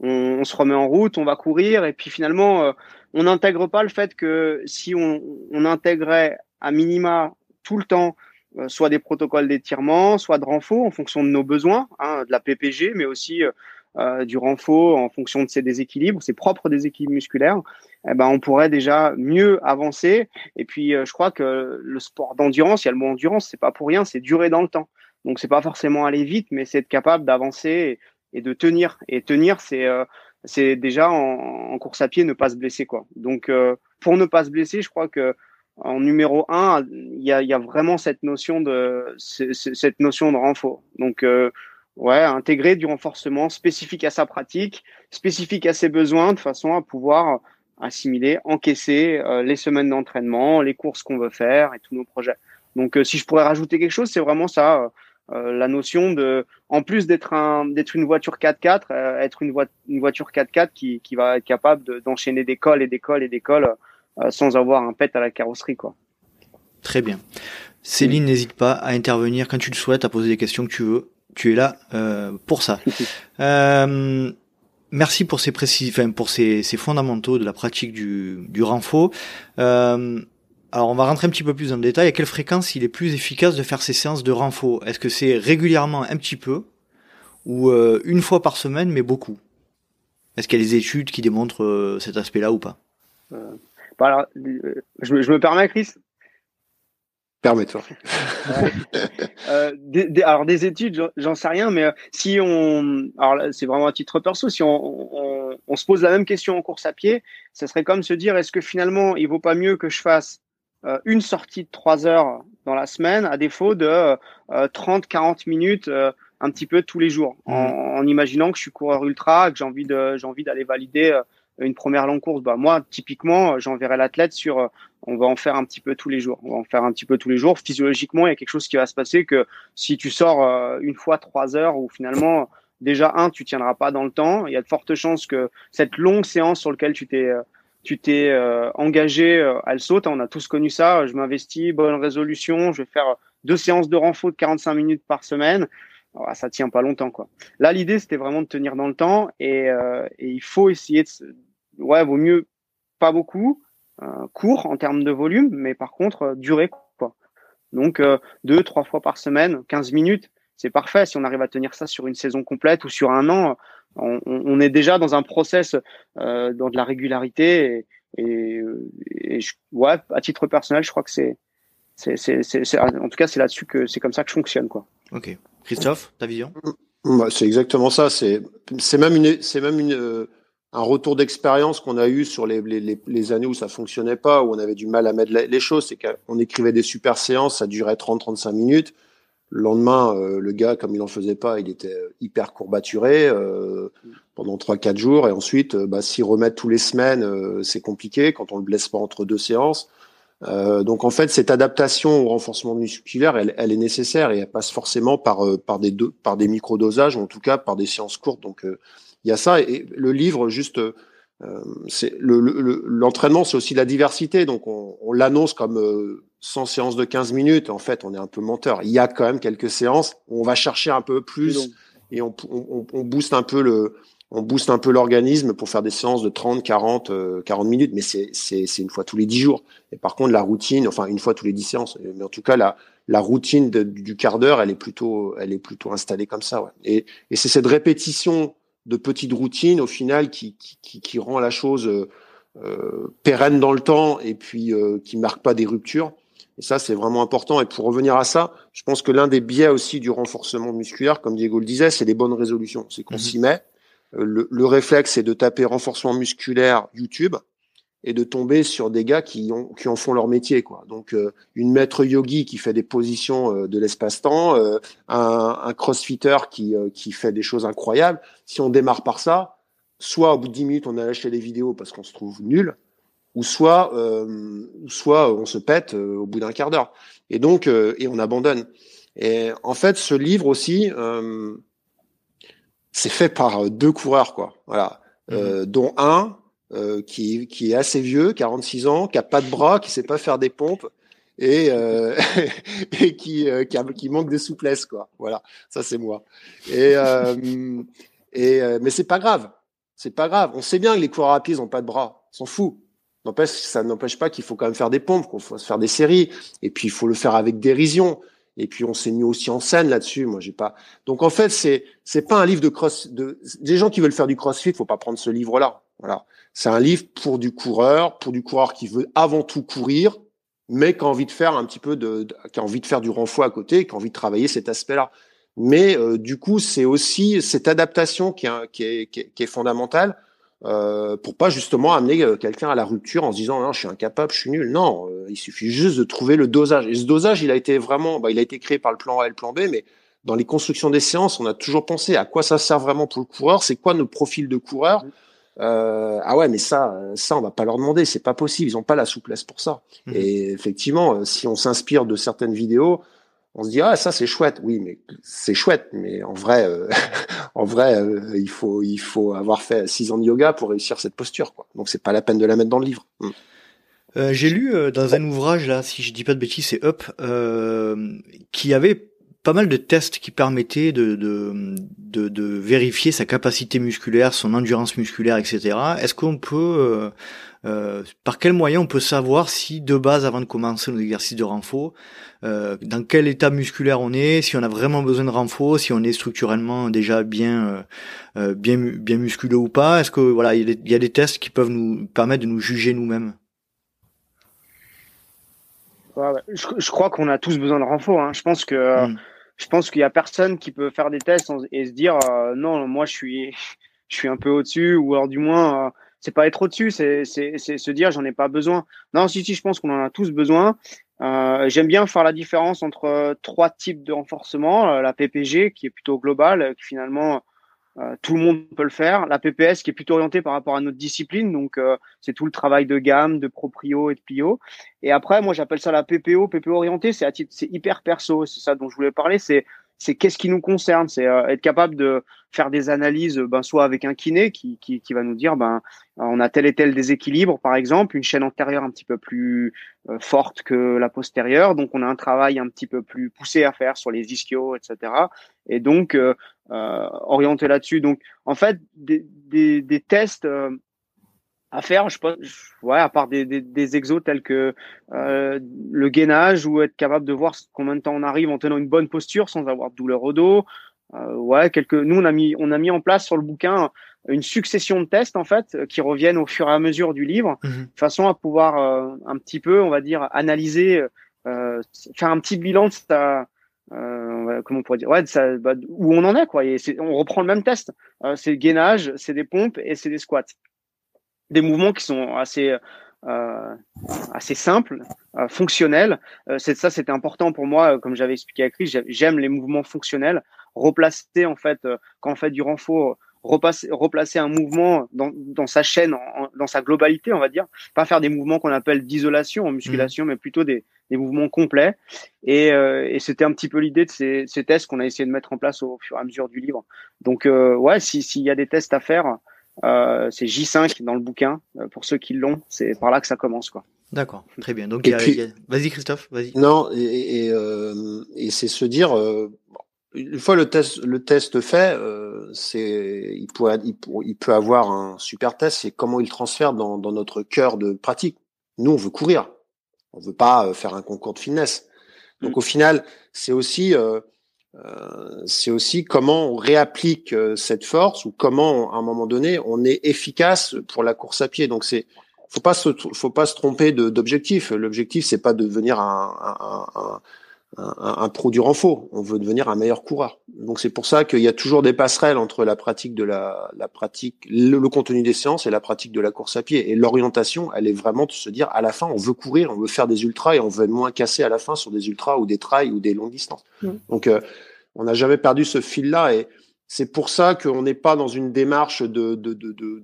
on, on, se remet en route, on va courir et puis finalement euh, on n'intègre pas le fait que si on, on intégrait à minima tout le temps euh, soit des protocoles d'étirement, soit de renfort en fonction de nos besoins, hein, de la PPG, mais aussi euh, du renfort en fonction de ses déséquilibres, ses propres déséquilibres musculaires, eh ben, on pourrait déjà mieux avancer. Et puis, euh, je crois que le sport d'endurance, il y a le mot endurance, c'est pas pour rien, c'est durer dans le temps. Donc, c'est pas forcément aller vite, mais c'est être capable d'avancer et, de tenir. Et tenir, c'est euh, c'est déjà en, course à pied ne pas se blesser quoi. Donc, pour ne pas se blesser, je crois que en numéro un, il y a, y a, vraiment cette notion de cette notion de renfort. Donc ouais, intégrer du renforcement spécifique à sa pratique, spécifique à ses besoins, de façon à pouvoir assimiler, encaisser euh, les semaines d'entraînement, les courses qu'on veut faire et tous nos projets. Donc, euh, si je pourrais rajouter quelque chose, c'est vraiment ça, euh, la notion de, en plus d'être un, d'être une voiture 4x4, être une, voiture 4x4 qui, qui va être capable d'enchaîner des cols et des cols et des cols sans avoir un pet à la carrosserie, quoi. Très bien. Céline, n'hésite pas à intervenir quand tu le souhaites, à poser des questions que tu veux tu es là euh, pour ça. euh, merci pour ces précis, enfin, pour ces, ces, fondamentaux de la pratique du, du renfort. Euh, alors on va rentrer un petit peu plus dans le détail. À quelle fréquence il est plus efficace de faire ces séances de renfort Est-ce que c'est régulièrement un petit peu ou euh, une fois par semaine mais beaucoup? Est-ce qu'il y a des études qui démontrent euh, cet aspect-là ou pas? Euh, bah alors, je, je, me permets, Chris, Permets-toi. euh, alors des études, j'en sais rien, mais euh, si on, alors c'est vraiment un titre perso, si on, on, on, se pose la même question en course à pied, ce serait comme se dire est-ce que finalement il vaut pas mieux que je fasse euh, une sortie de trois heures dans la semaine à défaut de euh, 30-40 minutes un petit peu tous les jours, en, mmh. en, imaginant que je suis coureur ultra, que j'ai envie de j'ai envie d'aller valider une première longue course, bah moi typiquement j'enverrai l'athlète sur euh, on va en faire un petit peu tous les jours. On va en faire un petit peu tous les jours. Physiologiquement, il y a quelque chose qui va se passer que si tu sors euh, une fois trois heures ou finalement déjà un tu tiendras pas dans le temps, il y a de fortes chances que cette longue séance sur laquelle tu t'es euh, tu t'es engagé, elle saute. On a tous connu ça. Je m'investis, bonne résolution. Je vais faire deux séances de renfort de 45 minutes par semaine. Ça ça tient pas longtemps quoi. Là l'idée c'était vraiment de tenir dans le temps et, et il faut essayer de ouais, vaut mieux pas beaucoup, euh, court en termes de volume, mais par contre, euh, durée, quoi. Donc, euh, deux, trois fois par semaine, 15 minutes, c'est parfait. Si on arrive à tenir ça sur une saison complète ou sur un an, on, on est déjà dans un process, euh, dans de la régularité. Et, et, je, ouais, à titre personnel, je crois que c'est, c'est, c'est, en tout cas, c'est là-dessus que c'est comme ça que je fonctionne, quoi. Ok. Christophe, ta vision? Bah, c'est exactement ça. C'est même euh, un retour d'expérience qu'on a eu sur les, années où ça fonctionnait pas, où on avait du mal à mettre les choses. C'est qu'on écrivait des super séances, ça durait 30-35 minutes. Le lendemain, euh, le gars, comme il en faisait pas, il était hyper courbaturé euh, pendant 3-4 jours. Et ensuite, bah, s'y remettre tous les semaines, c'est compliqué quand on le blesse pas entre deux séances. Euh, donc en fait, cette adaptation au renforcement musculaire, elle, elle, est nécessaire et elle passe forcément par euh, par des par des micro-dosages, ou en tout cas par des séances courtes. Donc euh, il y a ça et le livre juste c'est l'entraînement, le, c'est aussi la diversité. Donc on, on l'annonce comme 100 séances de 15 minutes. En fait, on est un peu menteur. Il y a quand même quelques séances où on va chercher un peu plus et on, on, on booste un peu le on booste un peu l'organisme pour faire des séances de 30, 40, 40 minutes, mais c'est, une fois tous les 10 jours. Et par contre, la routine, enfin une fois tous les 10 séances, mais en tout cas, la, la routine du quart d'heure, elle est plutôt, elle est plutôt installée comme ça. Ouais. Et, et c'est cette répétition de petites routines, au final, qui, qui, qui, rend la chose euh, pérenne dans le temps et puis euh, qui marque pas des ruptures. Et ça, c'est vraiment important. Et pour revenir à ça, je pense que l'un des biais aussi du renforcement musculaire, comme Diego le disait, c'est les bonnes résolutions. C'est qu'on mmh s'y met le, le réflexe, c'est de taper renforcement musculaire YouTube et de tomber sur des gars qui, ont, qui en font leur métier. Quoi. Donc, euh, une maître yogi qui fait des positions euh, de l'espace-temps, euh, un, un, crossfitter qui, qui fait des choses incroyables. Si on démarre par ça, soit au bout de 10 minutes, on a lâché les vidéos parce qu'on se trouve nul, ou soit, soit on se pète au bout d'un quart d'heure. Et donc, et on abandonne. Et en fait, ce livre aussi, c'est fait par euh, deux coureurs, quoi. Voilà, mhm. euh, dont un euh, qui, qui est assez vieux, 46 ans, qui a pas de bras, qui sait pas faire des pompes et, euh, et qui, euh, qui, qui, manque de souplesse, quoi. Voilà, ça c'est moi. Et, euh, et mais c'est pas grave, c'est pas grave. On sait bien que les coureurs à pied ils ont pas de bras, s'en fout. N'empêche, ça n'empêche pas qu'il faut quand même faire des pompes, qu'il faut faire des séries, et puis il faut le faire avec dérision. Et puis on s'est mis aussi en scène là-dessus. Moi, j'ai pas. Donc en fait, c'est c'est pas un livre de cross. De des gens qui veulent faire du CrossFit, faut pas prendre ce livre-là. Voilà. C'est un livre pour du coureur, pour du coureur qui veut avant tout courir, mais qui a envie de faire un petit peu de, qui a envie de faire du renfort à côté, qui a envie de travailler cet aspect-là. Mais euh, du coup, c'est aussi cette adaptation qui est, qui est, qui est fondamentale euh, pour pas justement amener euh, quelqu'un à la rupture en se disant non je suis incapable, je suis nul. Non, euh, il suffit juste de trouver le dosage. Et ce dosage, il a été vraiment, bah, il a été créé par le plan A et le plan B, mais dans les constructions des séances, on a toujours pensé à quoi ça sert vraiment pour le coureur, c'est quoi nos profils de coureurs. Euh, ah ouais, mais ça, ça, on va pas leur demander, c'est pas possible, ils ont pas la souplesse pour ça. Mmh. Et effectivement, si on s'inspire de certaines vidéos, on se dit ah ça c'est chouette. Oui mais c'est chouette mais en vrai euh, en vrai euh, il faut il faut avoir fait six ans de yoga pour réussir cette posture quoi. Donc c'est pas la peine de la mettre dans le livre. Mm. euh, j'ai lu dans un ouvrage là si je dis pas de bêtises c'est Up qui avait pas mal de tests qui permettaient de, de, de, de, vérifier sa capacité musculaire, son endurance musculaire, etc. Est-ce qu'on peut, euh, par quel moyen on peut savoir si de base, avant de commencer nos exercices de renfort, euh, dans quel état musculaire on est, si on a vraiment besoin de renfort, si on est structurellement déjà bien, euh, euh bien, bien musculeux ou pas? Est-ce que voilà, il y, a des tests qui peuvent nous permettre de nous juger nous-mêmes? Je, je, crois qu'on a tous besoin de renfort. Hein. Je pense que hmm je pense qu'il y a personne qui peut faire des tests et se dire euh, non, moi je suis, je suis un peu au-dessus ou alors du moins euh, c'est pas être au-dessus, c'est, se dire j'en ai pas besoin. Non, si si, je pense qu'on en a tous besoin. Euh, j'aime bien faire la différence entre trois types de renforcement, la PPG qui est plutôt globale, qui finalement euh, tout le monde peut le faire. La PPS qui est plutôt orientée par rapport à notre discipline, donc euh, c'est tout le travail de gamme, de proprio et de plio. Et après, moi j'appelle ça la PPO, PPO orientée, c'est c'est hyper perso, c'est ça dont je voulais parler. C'est c'est qu'est-ce qui nous concerne, c'est euh, être capable de faire des analyses, ben, soit avec un kiné qui, qui, qui, va nous dire, ben, on a tel et tel déséquilibre, par exemple, une chaîne antérieure un petit peu plus euh, forte que la postérieure, donc on a un travail un petit peu plus poussé à faire sur les ischios, etc. Et donc euh, euh, orienté là-dessus. Donc, en fait, des, des, des tests à faire, je pense, ouais, à part des, des, des exos tels que euh, le gainage ou être capable de voir combien de temps on arrive en tenant une bonne posture sans avoir de douleur au dos. Euh, ouais, quelques. Nous, on a mis, on a mis en place sur le bouquin une succession de tests en fait qui reviennent au fur et à mesure du livre, mmh de façon à pouvoir euh, un petit peu, on va dire, analyser, euh, faire un petit bilan de sa euh, comment on pourrait dire ouais ça, bah, où on en est quoi et on reprend le même test euh, c'est gainage c'est des pompes et c'est des squats des mouvements qui sont assez euh, assez simples euh, fonctionnels euh, c'est ça c'était important pour moi comme j'avais expliqué à Chris j'aime les mouvements fonctionnels replacer en fait quand on fait du renfort repasser, replacer un mouvement dans, dans sa chaîne, dans sa globalité, on va dire. Pas faire des mouvements qu'on appelle d'isolation en musculation, mmh. mais plutôt des, des mouvements complets. Et, euh, et c'était un petit peu l'idée de ces, ces tests qu'on a essayé de mettre en place au fur et à mesure du livre. Donc, euh, ouais, s'il y a des tests à faire, euh, c'est J5 dans le bouquin. Euh, pour ceux qui l'ont, c'est par là que ça commence, quoi. D'accord, très bien. Donc, a, vas-y Christophe, vas-y. Non, et, et, euh, et c'est se dire, euh, une fois le test, le test fait, euh, c'est, il, pourrait, il, il, peut avoir un super test, c'est comment il transfère dans, dans notre cœur de pratique. Nous, on veut courir, on veut pas euh, faire un concours de finesse. Donc, mm. au final, c'est aussi, euh, c'est aussi comment on réapplique euh, cette force ou comment, à un moment donné, on est efficace pour la course à pied. Donc, c'est, faut pas se, faut pas se tromper d'objectif. L'objectif, c'est pas de devenir un, un, un un, un, pro du renfort. On veut devenir un meilleur coureur. Donc c'est pour ça qu'il y a toujours des passerelles entre la pratique de la, la pratique, le, contenu des séances et la pratique de la course à pied. Et l'orientation, elle est vraiment de se dire à la fin, on veut courir, on veut faire des ultras et on veut être moins cassé à la fin sur des ultras ou des trails ou des longues distances. Mmh. Donc euh, on n'a jamais perdu ce fil-là et c'est pour ça qu'on n'est pas dans une démarche de de, de, de,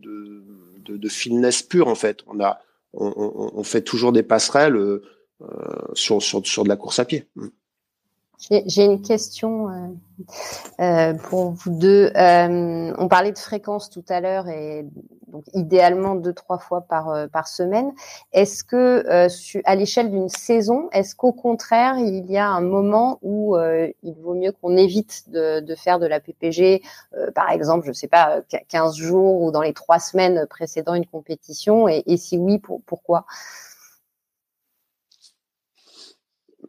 de, de fitness pure en fait. On a on, on, on fait toujours des passerelles. Euh, sur, sur, sur de la course à pied. Mmh. J'ai une question euh, euh, pour vous deux. Euh, on parlait de fréquence tout à l'heure et donc idéalement deux trois fois par euh, par semaine. Est-ce que euh, à l'échelle d'une saison, est-ce qu'au contraire il y a un moment où euh, il vaut mieux qu'on évite de, de, faire de la PPG, par exemple, je sais pas, 15 jours ou dans les trois semaines précédant une compétition? Et, et si oui, pour, pourquoi?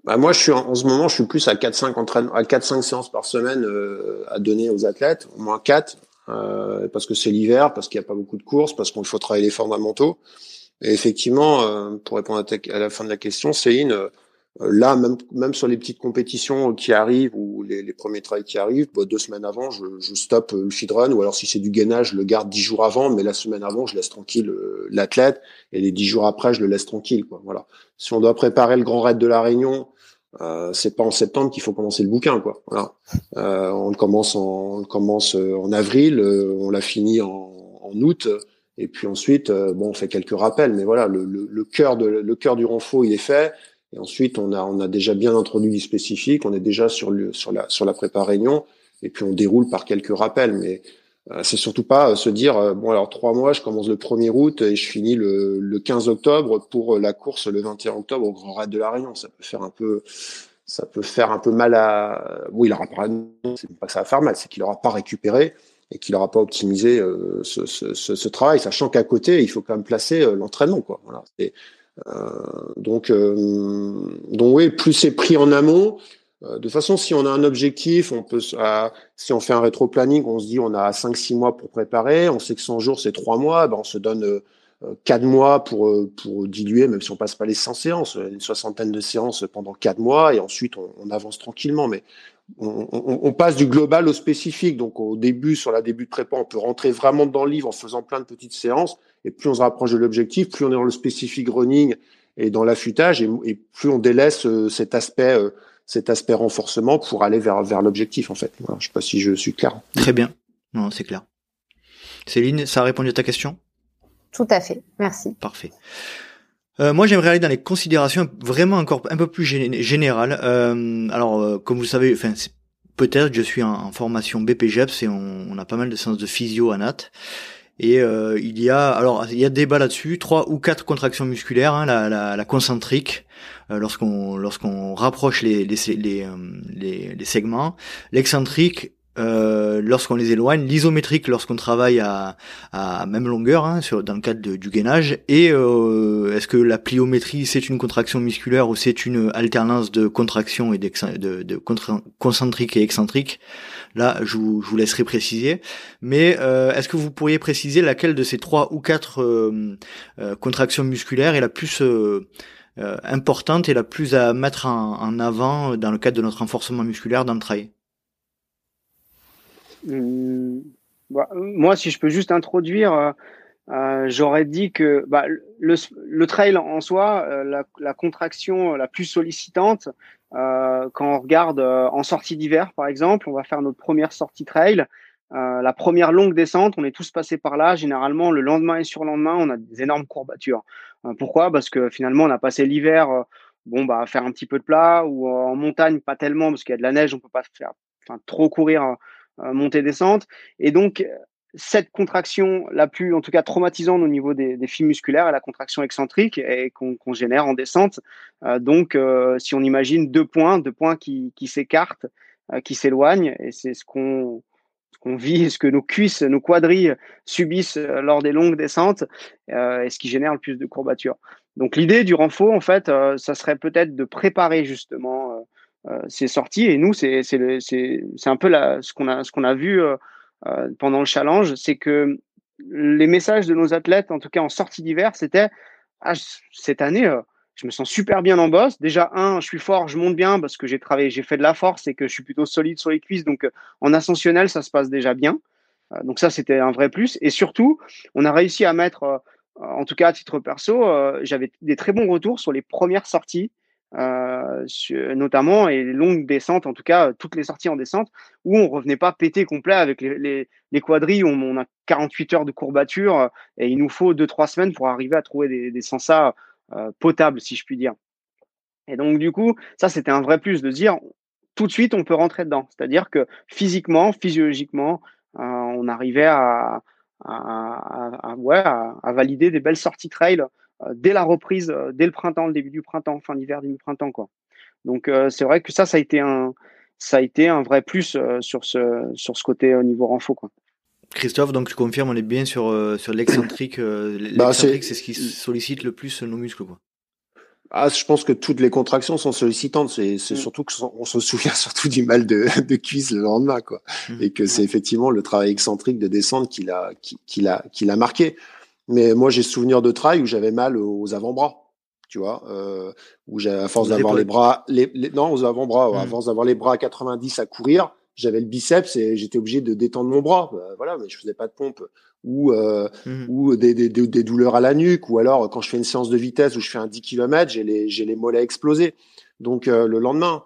Bah moi, je suis en, ce moment, je suis plus à 4-5 entraînements, à 4-5 séances par semaine euh, à donner aux athlètes, au moins 4, euh, parce que c'est l'hiver, parce qu'il n'y a pas beaucoup de courses, parce qu'il faut travailler les fondamentaux. Et effectivement, euh, pour répondre à, à, la fin de la question, Céline, euh, là, même, même sur les petites compétitions qui arrivent ou les, les premiers travails qui arrivent, bah, deux semaines avant, je, je stoppe le feed run, ou alors si c'est du gainage, je le garde dix jours avant, mais la semaine avant, je laisse tranquille l'athlète, et les dix jours après, je le laisse tranquille. Quoi. Voilà. Si on doit préparer le grand raid de la Réunion, euh, c'est pas en septembre qu'il faut commencer le bouquin, quoi. Voilà. Euh, on le commence en, on commence euh, en avril, euh, on l'a fini en, en, août, et puis ensuite, bon, on fait quelques rappels, mais voilà, le, le, le cœur de le cœur du renfort, il est fait. Et ensuite, on a on a déjà bien introduit du spécifique, on est déjà sur le sur la sur la prépa réunion, et puis on déroule par quelques rappels, mais euh, c'est surtout pas euh, se dire euh, bon alors trois mois, je commence le 1er août et je finis le, le 15 octobre pour la course le 21 octobre au Grand Raid de la Réunion. Ça peut faire un peu ça peut faire un peu mal à. Oui, il aura pas. C'est pas que ça va faire mal, c'est qu'il aura pas récupéré et qu'il aura pas optimisé euh, ce, ce, ce, ce, travail, sachant qu'à côté, il faut quand même placer euh, l'entraînement, quoi. Voilà. Euh, donc, donc oui, plus c'est pris en amont, euh, de toute façon, si on a un objectif, on peut, si on fait un rétro-planning, on se dit on a 5-6 mois pour préparer, on sait que 100 jours c'est 3 mois, ben on se donne euh, 4 mois pour, euh, pour diluer, même si on passe pas les 100 séances, une soixantaine de séances pendant 4 mois, et ensuite on, avance tranquillement. Mais on, on, passe du global au spécifique. Donc au début, sur la début de prépa, on peut rentrer vraiment dans le livre en faisant plein de petites séances, et plus on se rapproche de l'objectif, plus on est dans le spécifique running et dans l'affûtage, et, et plus on délaisse euh, cet aspect cet aspect renforcement pour aller vers, vers l'objectif en fait. Voilà, je sais pas si je suis clair. Très bien. Non, c'est clair. Céline, ça a répondu à ta question? Tout à fait. Merci. Parfait. Euh, moi, j'aimerais aller dans les considérations vraiment encore un peu plus générales. Euh, alors, euh, comme vous le savez, enfin, peut-être, je suis en, formation BPGEPS et on, on, a pas mal de séances de physio à NAT. Et euh, il y a alors il y a débat là-dessus, trois ou quatre contractions musculaires, hein, la, la, la, concentrique euh, lorsqu'on lorsqu'on rapproche les les, les, euh, les, les segments, l'excentrique euh, lorsqu'on les éloigne, l'isométrique lorsqu'on travaille à, à même longueur hein, sur, dans le cadre du gainage, et euh, est-ce que la pliométrie c'est une contraction musculaire ou c'est une alternance de contraction et de, de, de concentrique et excentrique? Là, je vous, laisserai préciser. Mais euh, est-ce que vous pourriez préciser laquelle de ces trois ou quatre euh, euh, contractions musculaires est la plus importante et la plus à mettre en, avant dans le cadre de notre renforcement musculaire dans le trail hum, bah, Moi, si je peux juste introduire, j'aurais dit que bah, le, trail en soi, la, contraction la plus sollicitante, quand on regarde en sortie d'hiver, par exemple, on va faire notre première sortie trail. Euh, la première longue descente, on est tous passés par là. Généralement, le lendemain et sur lendemain, on a des énormes courbatures. Euh, pourquoi? Parce que finalement, on a passé l'hiver, euh, bon, bah, à faire un petit peu de plat ou en montagne, pas tellement parce qu'il y a de la neige, on peut pas faire, enfin, trop courir, monter descente. Et donc, cette contraction la plus, en tout cas, traumatisante au niveau des, des musculaires est la contraction excentrique et qu'on génère en descente. donc, si on imagine deux points, deux points qui, s'écartent, qui s'éloignent, et c'est ce qu'on vit, ce que nos cuisses, nos quadrilles subissent euh, lors des longues descentes, euh, et ce qui génère le plus de courbatures. Donc l'idée du renfort, en fait, euh, ça serait peut-être de préparer justement ces sorties. Et nous, c'est un peu ce qu'on a vu pendant le challenge, c'est que les messages de nos athlètes, en tout cas en sortie d'hiver, c'était ah, cette année, je me sens super bien en bosse. Déjà, un, je suis fort, je monte bien parce que j'ai travaillé, j'ai fait de la force et que je suis plutôt solide sur les cuisses. Donc, euh, en ascensionnel, ça se passe déjà bien. Euh, donc, ça, c'était un vrai plus. Et surtout, on a réussi à mettre, euh, en tout cas à titre perso, j'avais des très bons retours sur les premières sorties, notamment et les longues descentes, en tout cas, toutes les sorties en descente, où on revenait pas pété complet avec les, les, quadrilles, où on a 48 heures de courbature et il nous faut 2-3 semaines pour arriver à trouver des, des sensas euh, potable, si je puis dire. Et donc, du coup, ça, c'était un vrai plus de dire tout de suite, on peut rentrer dedans. C'est-à-dire que physiquement, physiologiquement, euh, on arrivait à, à, valider des belles sorties trail euh, dès la reprise, dès le printemps, le début du printemps, fin d'hiver, début printemps, quoi. Donc, c'est vrai que ça, ça a été un, ça a été un vrai plus sur ce, sur ce côté au niveau renfort, quoi. Christophe, donc tu confirmes, on est bien sur, euh, sur l'excentrique. Euh, bah, l'excentrique, c'est ce qui sollicite le plus nos muscles. Quoi. Ah, je pense que toutes les contractions sont sollicitantes. C'est, c'est mm. surtout qu'on se souvient surtout du mal de, de cuisse le lendemain, quoi. Mm. Et que c'est effectivement le travail excentrique de descente qui l'a, qui, qui l'a, qui l'a marqué. Mais moi, j'ai souvenir de trail où j'avais mal aux avant-bras. Tu vois, euh, où j'ai à force d'avoir les bras, les, non aux avant-bras, à mm. force d'avoir les bras à 90 à courir, j'avais le biceps et j'étais obligé de détendre mon bras. Euh, voilà, mais je faisais pas de pompe ou euh, mmh ou des, des, des, douleurs à la nuque ou alors quand je fais une séance de vitesse où je fais un 10 km, j'ai les j'ai les mollets explosés. Donc euh, le lendemain.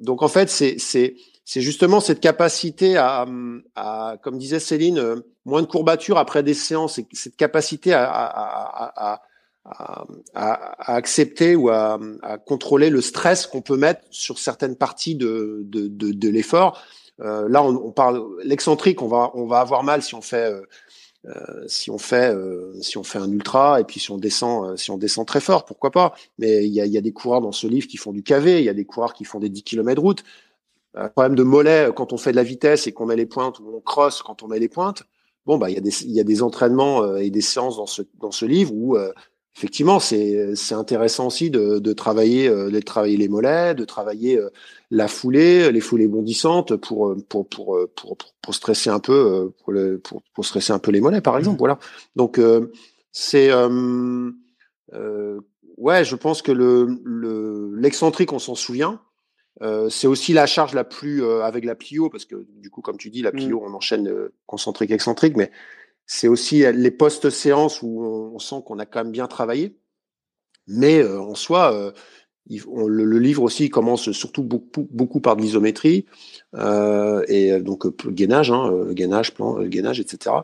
donc en fait, c'est c'est c'est justement cette capacité à, à comme disait Céline, moins de courbatures après des séances et cette capacité à, à, à accepter ou à, contrôler le stress qu'on peut mettre sur certaines parties de, de, de, de l'effort. Euh, là, on, on parle l'excentrique, on va on va avoir mal si on fait euh, euh si on fait euh, si on fait un ultra et puis si on descend euh, si on descend très fort, pourquoi pas. Mais il y a, y a des coureurs dans ce livre qui font du KV, il y a des coureurs qui font des 10 km de route. Un problème de mollet quand on fait de la vitesse et qu'on met les pointes ou on crosse quand on met les pointes. Bon bah il y a des il y a des entraînements et des séances dans ce dans ce livre où effectivement, c'est intéressant aussi de, de travailler euh, de travailler les mollets, de travailler euh, la foulée, les foulées bondissantes pour euh, pour pour pour, pour, stresser un peu pour, le, pour, pour stresser un peu les mollets par exemple. Voilà. Donc c'est ouais, je pense que le l'excentrique, on s'en souvient. C'est aussi la charge la plus avec la plio parce que du coup, comme tu dis, la plio, mmh. on enchaîne concentrique excentrique, mais c'est aussi euh, les post-séances où on, sent qu'on a quand même bien travaillé. Mais euh, en soi, euh, le, livre aussi commence surtout beaucoup, beaucoup par de l'isométrie et donc gainage, hein, gainage, plan, gainage, etc.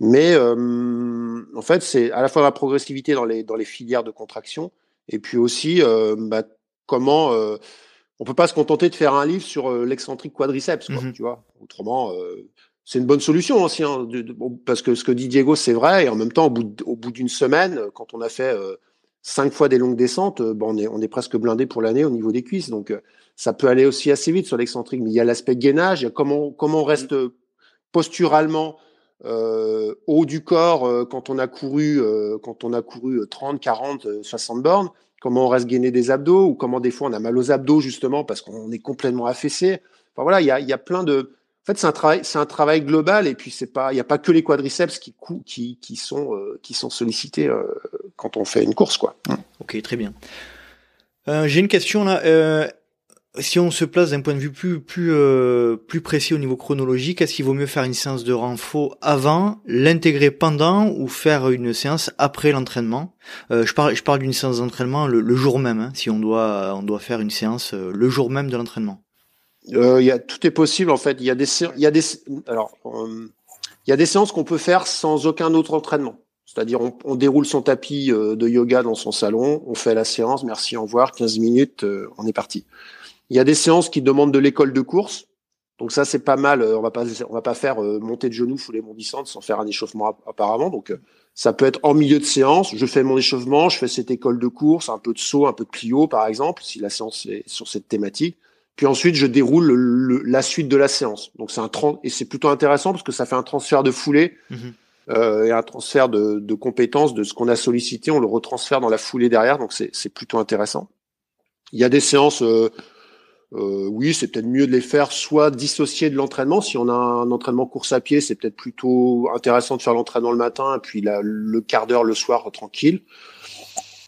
Mais en fait, c'est à la fois la progressivité dans les dans les filières de contraction et puis aussi bah, comment on peut pas se contenter de faire un livre sur l'excentrique quadriceps, quoi, mmh tu vois. Autrement, c'est une bonne solution aussi, hein, parce que ce que dit Diego, c'est vrai, et en même temps, au bout, d'une semaine, quand on a fait euh, cinq fois des longues descentes, euh, bon, on, est, on est presque blindé pour l'année au niveau des cuisses, donc euh, ça peut aller aussi assez vite sur l'excentrique. Mais il y a l'aspect gainage, il y a comment, comment on reste posturalement euh, haut du corps quand on a couru, quand on a couru 30, 40, 60 bornes, comment on reste gainé des abdos, ou comment des fois on a mal aux abdos justement parce qu'on est complètement affaissé. Enfin voilà, il y a, plein de en fait, c'est un travail, c'est un travail global et puis c'est pas, il n'y a pas que les quadriceps qui, qui, qui sont, euh, qui sont sollicités euh, quand on fait une course, quoi. Ok, très bien. Euh, J'ai une question là. Euh, si on se place d'un point de vue plus plus euh, plus précis au niveau chronologique, est-ce qu'il vaut mieux faire une séance de renfort avant, l'intégrer pendant ou faire une séance après l'entraînement? Euh, Je parle je parle d'une séance d'entraînement le, jour même, hein, si on doit on doit faire une séance euh, le jour même de l'entraînement. Euh, y a, tout est possible en fait. Il y a des il y a des alors il y a des séances qu'on peut faire sans aucun autre entraînement. C'est-à-dire, on, déroule son tapis de yoga dans son salon, on fait la séance, merci, au revoir, 15 minutes, on est parti. Il y a des séances qui demandent de l'école de course. Donc ça, c'est pas mal. Euh, on va pas, on va pas faire euh, monter de genoux, foulée bondissante sans faire un échauffement apparemment. Donc euh, ça peut être en milieu de séance. Je fais mon échauffement, je fais cette école de course, un peu de saut, un peu de plio par exemple, si la séance est sur cette thématique. Puis ensuite, je déroule la suite de la séance. Donc c'est un et c'est plutôt intéressant parce que ça fait un transfert de foulée mmh et un transfert de, de compétences de ce qu'on a sollicité. On le retransfère dans la foulée derrière. Donc c'est plutôt intéressant. Il y a des séances euh, oui, c'est peut-être mieux de les faire soit dissocier de l'entraînement. Si on a un entraînement course à pied, c'est peut-être plutôt intéressant de faire l'entraînement le matin puis le quart d'heure le soir tranquille.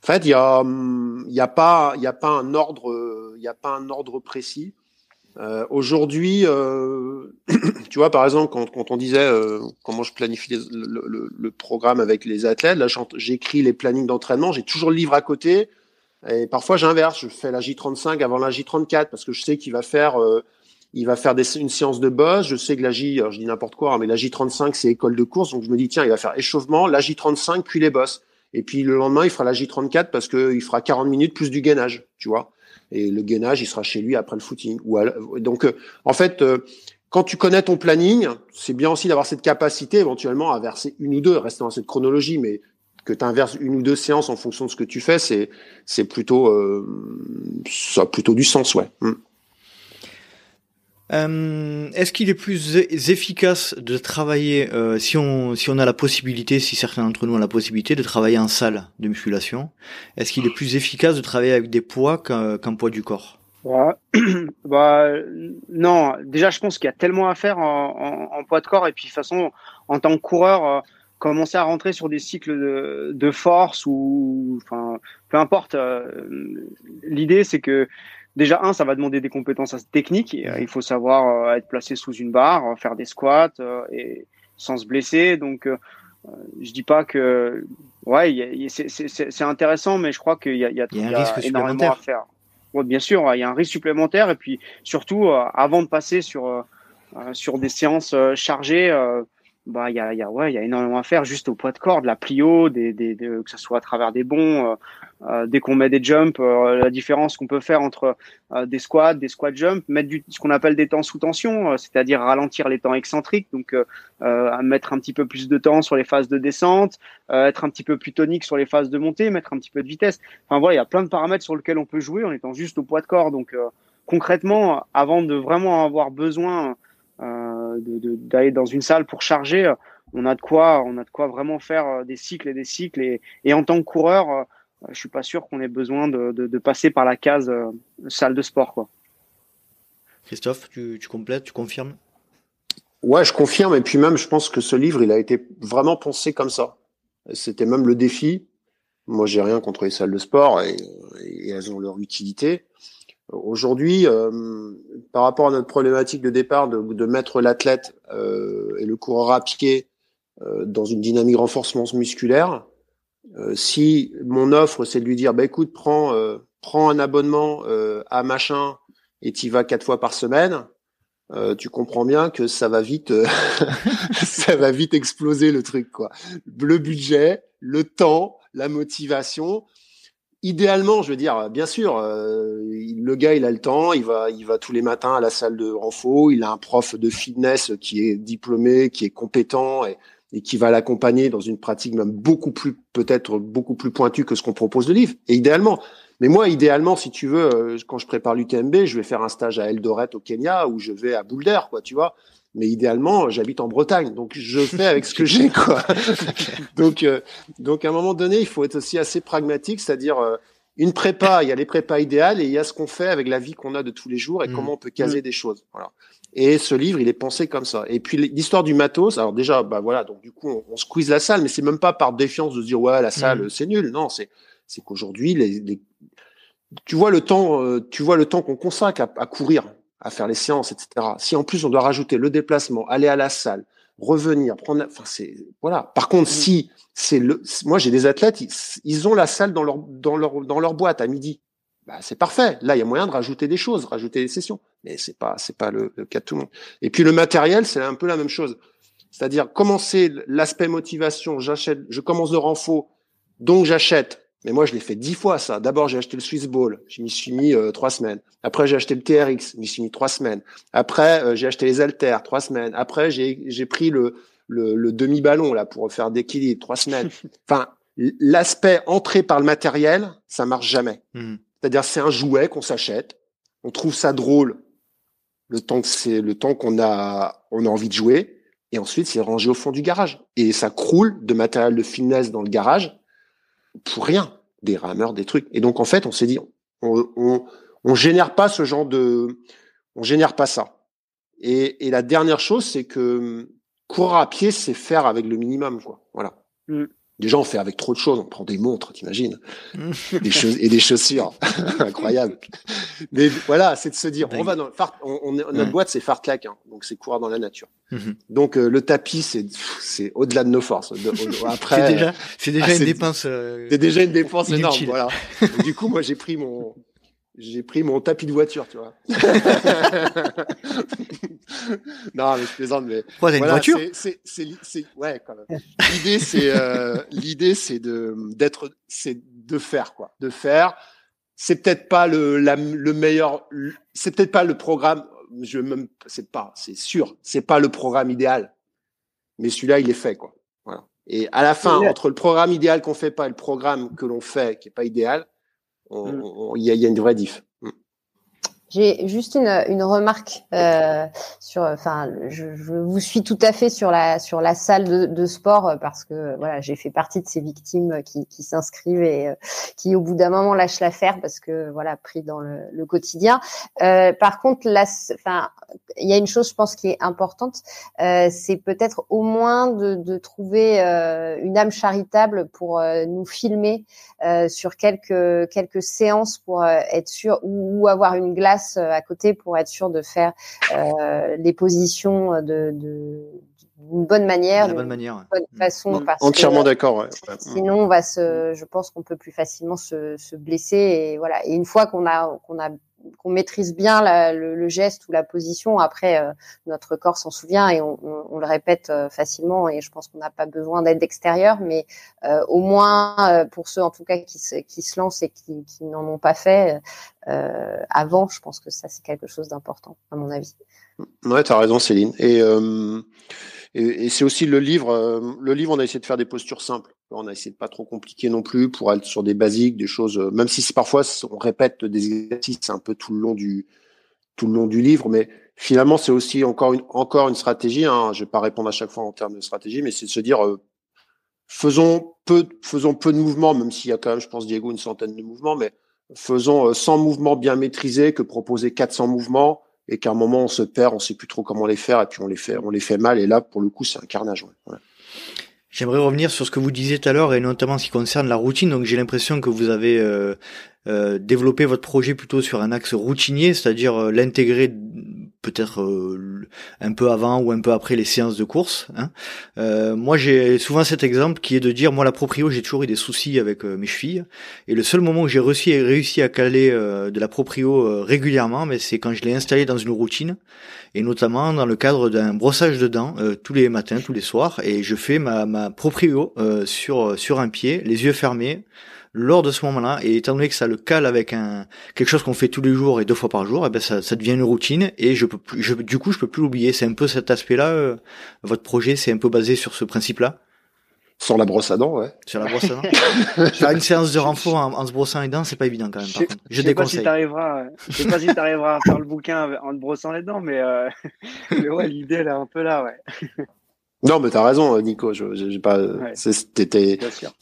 En fait, il y a, il y a pas, y a pas un ordre, y a pas un ordre précis. Euh, Aujourd'hui, euh, tu vois, par exemple, quand, quand on disait euh, comment je planifie le, le, le, programme avec les athlètes, là, j'écris les plannings d'entraînement, j'ai toujours le livre à côté et parfois j'inverse, je fais la J35 avant la J34 parce que je sais qu'il va faire euh, il va faire des, une séance de boss. Je sais que la J, je dis n'importe quoi, hein, mais la J35 c'est école de course, donc je me dis tiens il va faire échauffement, la J35 puis les boss. Et puis le lendemain il fera la J34 parce que il fera 40 minutes plus du gainage, tu vois. Et le gainage il sera chez lui après le footing. Donc euh, en fait euh, quand tu connais ton planning, c'est bien aussi d'avoir cette capacité éventuellement à verser une ou deux, rester dans cette chronologie, mais que tu inverses une ou deux séances en fonction de ce que tu fais, c'est c'est plutôt euh, ça a plutôt du sens, ouais. Mm. Euh, Est-ce qu'il est plus efficace de travailler euh, si on si on a la possibilité, si certains d'entre nous ont la possibilité de travailler en salle de musculation, est-ce qu'il est plus efficace de travailler avec des poids qu'un poids du corps? Bah, non, déjà je pense qu'il y a tellement à faire en, en, en, poids de corps et puis de toute façon en tant que coureur euh, commencer à rentrer sur des cycles de, de force ou enfin peu importe. Euh, l'idée c'est que déjà un, ça va demander des compétences techniques. Euh, il faut savoir euh, être placé sous une barre, faire des squats et sans se blesser. Donc je dis pas que ouais, c'est intéressant, mais je crois qu'il y a, il y a, il y a, un risque énormément à faire. bien sûr, il y a un risque supplémentaire et puis surtout avant de passer sur sur des séances chargées bah il y a, y a ouais il y a énormément à faire juste au poids de corde la plio des, des, que ce soit à travers des bons euh, euh dès qu'on met des jumps euh, la différence qu'on peut faire entre euh, des squats des squat jumps mettre du, ce qu'on appelle des temps sous tension c'est-à-dire ralentir les temps excentriques donc mettre un petit peu plus de temps sur les phases de descente être un petit peu plus tonique sur les phases de montée mettre un petit peu de vitesse. Enfin voilà il y a plein de paramètres sur lesquels on peut jouer en étant juste au poids de corps donc concrètement avant de vraiment avoir besoin euh, d'aller dans une salle pour charger, on a de quoi, on a de quoi vraiment faire euh, des cycles et des cycles. Et, et en tant que coureur, euh, je suis pas sûr qu'on ait besoin de, de, de, passer par la case salle de sport, quoi. Christophe, tu, tu complètes, tu confirmes? Ouais, je confirme. Et puis même, je pense que ce livre, il a été vraiment pensé comme ça. C'était même le défi. Moi, j'ai rien contre les salles de sport et, et elles ont leur utilité. Aujourd'hui, euh, par rapport à notre problématique de départ de, de mettre l'athlète euh, et le coureur à pied euh, dans une dynamique renforcement musculaire, euh, si mon offre c'est de lui dire, bah écoute, prends, euh, prends un abonnement à machin et tu vas quatre fois par semaine, tu comprends bien que ça va vite, ça va vite exploser le truc quoi. Le budget, le temps, la motivation idéalement, je veux dire, bien sûr, euh, le gars, il a le temps, il va, il va tous les matins à la salle de renfort, il a un prof de fitness qui est diplômé, qui est compétent et, qui va l'accompagner dans une pratique même beaucoup plus, peut-être beaucoup plus pointue que ce qu'on propose de livre. Et idéalement. Mais moi, idéalement, si tu veux, euh, quand je prépare l'UTMB, je vais faire un stage à Eldoret au Kenya ou je vais à Boulder, quoi, tu vois mais idéalement j'habite en Bretagne donc je fais avec ce que j'ai quoi donc euh, donc à un moment donné il faut être aussi assez pragmatique c'est-à-dire euh, une prépa il y a les prépas idéales et il y a ce qu'on fait avec la vie qu'on a de tous les jours et mm. comment on peut caser mm. des choses voilà et ce livre il est pensé comme ça et puis l'histoire du matos alors déjà bah voilà donc du coup on, on squeeze la salle mais c'est même pas par défiance de se dire ouais la salle mm. c'est nul non c'est c'est qu'aujourd'hui, les, tu vois le temps, euh, tu vois le temps qu'on consacre à, courir, à faire les séances, etc. Si en plus on doit rajouter le déplacement, aller à la salle, revenir, prendre, enfin c'est voilà. Par contre, mmh. si c'est le, moi j'ai des athlètes, ils, ont la salle dans leur dans leur dans leur boîte à midi. Bah, c'est parfait. Là, il y a moyen de rajouter des choses, rajouter des sessions. Mais c'est pas, c'est pas le, cas de tout le monde. Et puis le matériel, c'est un peu la même chose. C'est-à-dire commencer l'aspect motivation. J'achète, je commence de renfort, donc j'achète mais moi, je l'ai fait dix fois ça. D'abord, j'ai acheté le Swiss Ball, je m'y suis mis euh, trois semaines. Après, j'ai acheté le TRX, je m'y suis mis trois semaines. Après, euh, j'ai acheté les haltères, trois semaines. Après, j'ai pris le, le, le demi-ballon là pour faire d'équilibre, trois semaines. Enfin, l'aspect entré par le matériel, ça marche jamais. Mmh. C'est-à-dire, c'est un jouet qu'on s'achète, on trouve ça drôle le temps que c'est le temps qu'on a on a envie de jouer, et ensuite c'est rangé au fond du garage et ça croule de matériel de finesse dans le garage pour rien, des rameurs, des trucs. Et donc en fait, on s'est dit, on, on, on, génère pas ce genre de, on génère pas ça. Et, et la dernière chose, c'est que courir à pied, c'est faire avec le minimum, quoi. Voilà. Mm. Déjà, on fait avec trop de choses. On prend des montres, t'imagines, des choses et des chaussures, incroyable. Mais voilà, c'est de se dire, on va dans on, notre boîte, c'est Fartlac, hein, donc c'est courir dans la nature. Mhm. Donc euh, le tapis, c'est c'est au-delà de nos forces. après, c'est déjà, c'est déjà ah, une dépense. Euh, c'est déjà une dépense énorme. Voilà. du coup, moi, j'ai pris mon j'ai pris mon tapis de voiture, tu vois. non, mais je plaisante, mais. Quoi, une voiture C'est, c'est, c'est, ouais, quand même. L'idée, c'est, euh, l'idée, c'est de, d'être, c'est de faire, quoi. De faire. C'est peut-être pas le, la, le meilleur, c'est peut-être pas le programme, je même, c'est pas, c'est sûr, c'est pas le programme idéal. Mais celui-là, il est fait, quoi. Voilà. Et à la fin, entre le programme idéal qu'on fait pas et le programme que l'on fait, qui est pas idéal, Mm. il y, a une vraie diff. J'ai juste une, une remarque euh, sur, enfin, je, je, vous suis tout à fait sur la sur la salle de, de sport parce que voilà, j'ai fait partie de ces victimes qui, qui s'inscrivent et euh, qui au bout d'un moment lâchent l'affaire parce que voilà, pris dans le, le quotidien. Euh, par contre, la, enfin, il y a une chose, je pense, qui est importante, euh, c'est peut-être au moins de, de trouver euh, une âme charitable pour euh, nous filmer sur quelques quelques séances pour être sûr ou avoir une glace euh, à côté pour être sûr de faire euh, les positions de, de d'une bonne manière, d'une bonne, manière, bonne façon. Parce Entièrement d'accord. Sinon, on va se, je pense qu'on peut plus facilement se, se blesser et voilà. Et une fois qu'on a qu'on a qu'on maîtrise bien la, le, le, geste ou la position, après euh, notre corps s'en souvient et on, on, on le répète euh, facilement. Et je pense qu'on n'a pas besoin d'aide extérieure, mais euh, au moins pour ceux en tout cas qui se, qui se lancent et qui, qui n'en ont pas fait avant, je pense que ça c'est quelque chose d'important à mon avis. Ouais, tu as raison Céline. Et et, et c'est aussi le livre. le livre, on a essayé de faire des postures simples. On a essayé de pas trop compliquer non plus pour être sur des basiques, des choses. Euh, même si parfois on répète des exercices un peu tout le long du tout le long du livre, mais finalement c'est aussi encore une encore une stratégie. Hein, je vais pas répondre à chaque fois en termes de stratégie, mais c'est de se dire euh, faisons peu faisons peu de mouvements, même s'il y a quand même, je pense Diego, une centaine de mouvements, mais faisons 100 euh, mouvements bien maîtrisés que proposer 400 mouvements et qu'à un moment on se perd, on sait plus trop comment les faire et puis on les fait on les fait mal et là pour le coup c'est un carnage. J'aimerais revenir sur ce que vous disiez tout à l'heure et notamment ce qui concerne la routine. Donc j'ai l'impression que vous avez euh, euh, développé votre projet plutôt sur un axe routinier, c'est-à-dire l'intégrer peut-être euh, un peu avant ou un peu après les séances de course. Hein. Euh, moi, j'ai souvent cet exemple qui est de dire, moi, la proprio, j'ai toujours eu des soucis avec euh, mes chevilles, et le seul moment où j'ai réussi, réussi à caler de la proprio régulièrement, mais c'est quand je l'ai installé dans une routine, et notamment dans le cadre d'un brossage de dents tous les matins, tous les soirs, et je fais ma, ma proprio sur sur un pied, les yeux fermés lors de ce moment-là, et étant donné que ça le cale avec un quelque chose qu'on fait tous les jours et deux fois par jour, et eh ben ça, ça devient une routine et je peux plus, je, du coup je peux plus l'oublier. C'est un peu cet aspect-là. Euh, votre projet, c'est un peu basé sur ce principe-là. Sur la brosse à dents, ouais. Sur la brosse à dents. Faire une séance de renfort en, se brossant les dents, c'est pas évident quand même. Par contre. Je, je déconseille. Sais pas si t'arriveras, je sais pas si t'arriveras à faire le bouquin en te brossant les dents, mais, euh... mais ouais, l'idée elle est un peu là, ouais. Non, mais t'as raison, Nico. Je, j'ai pas. C'était.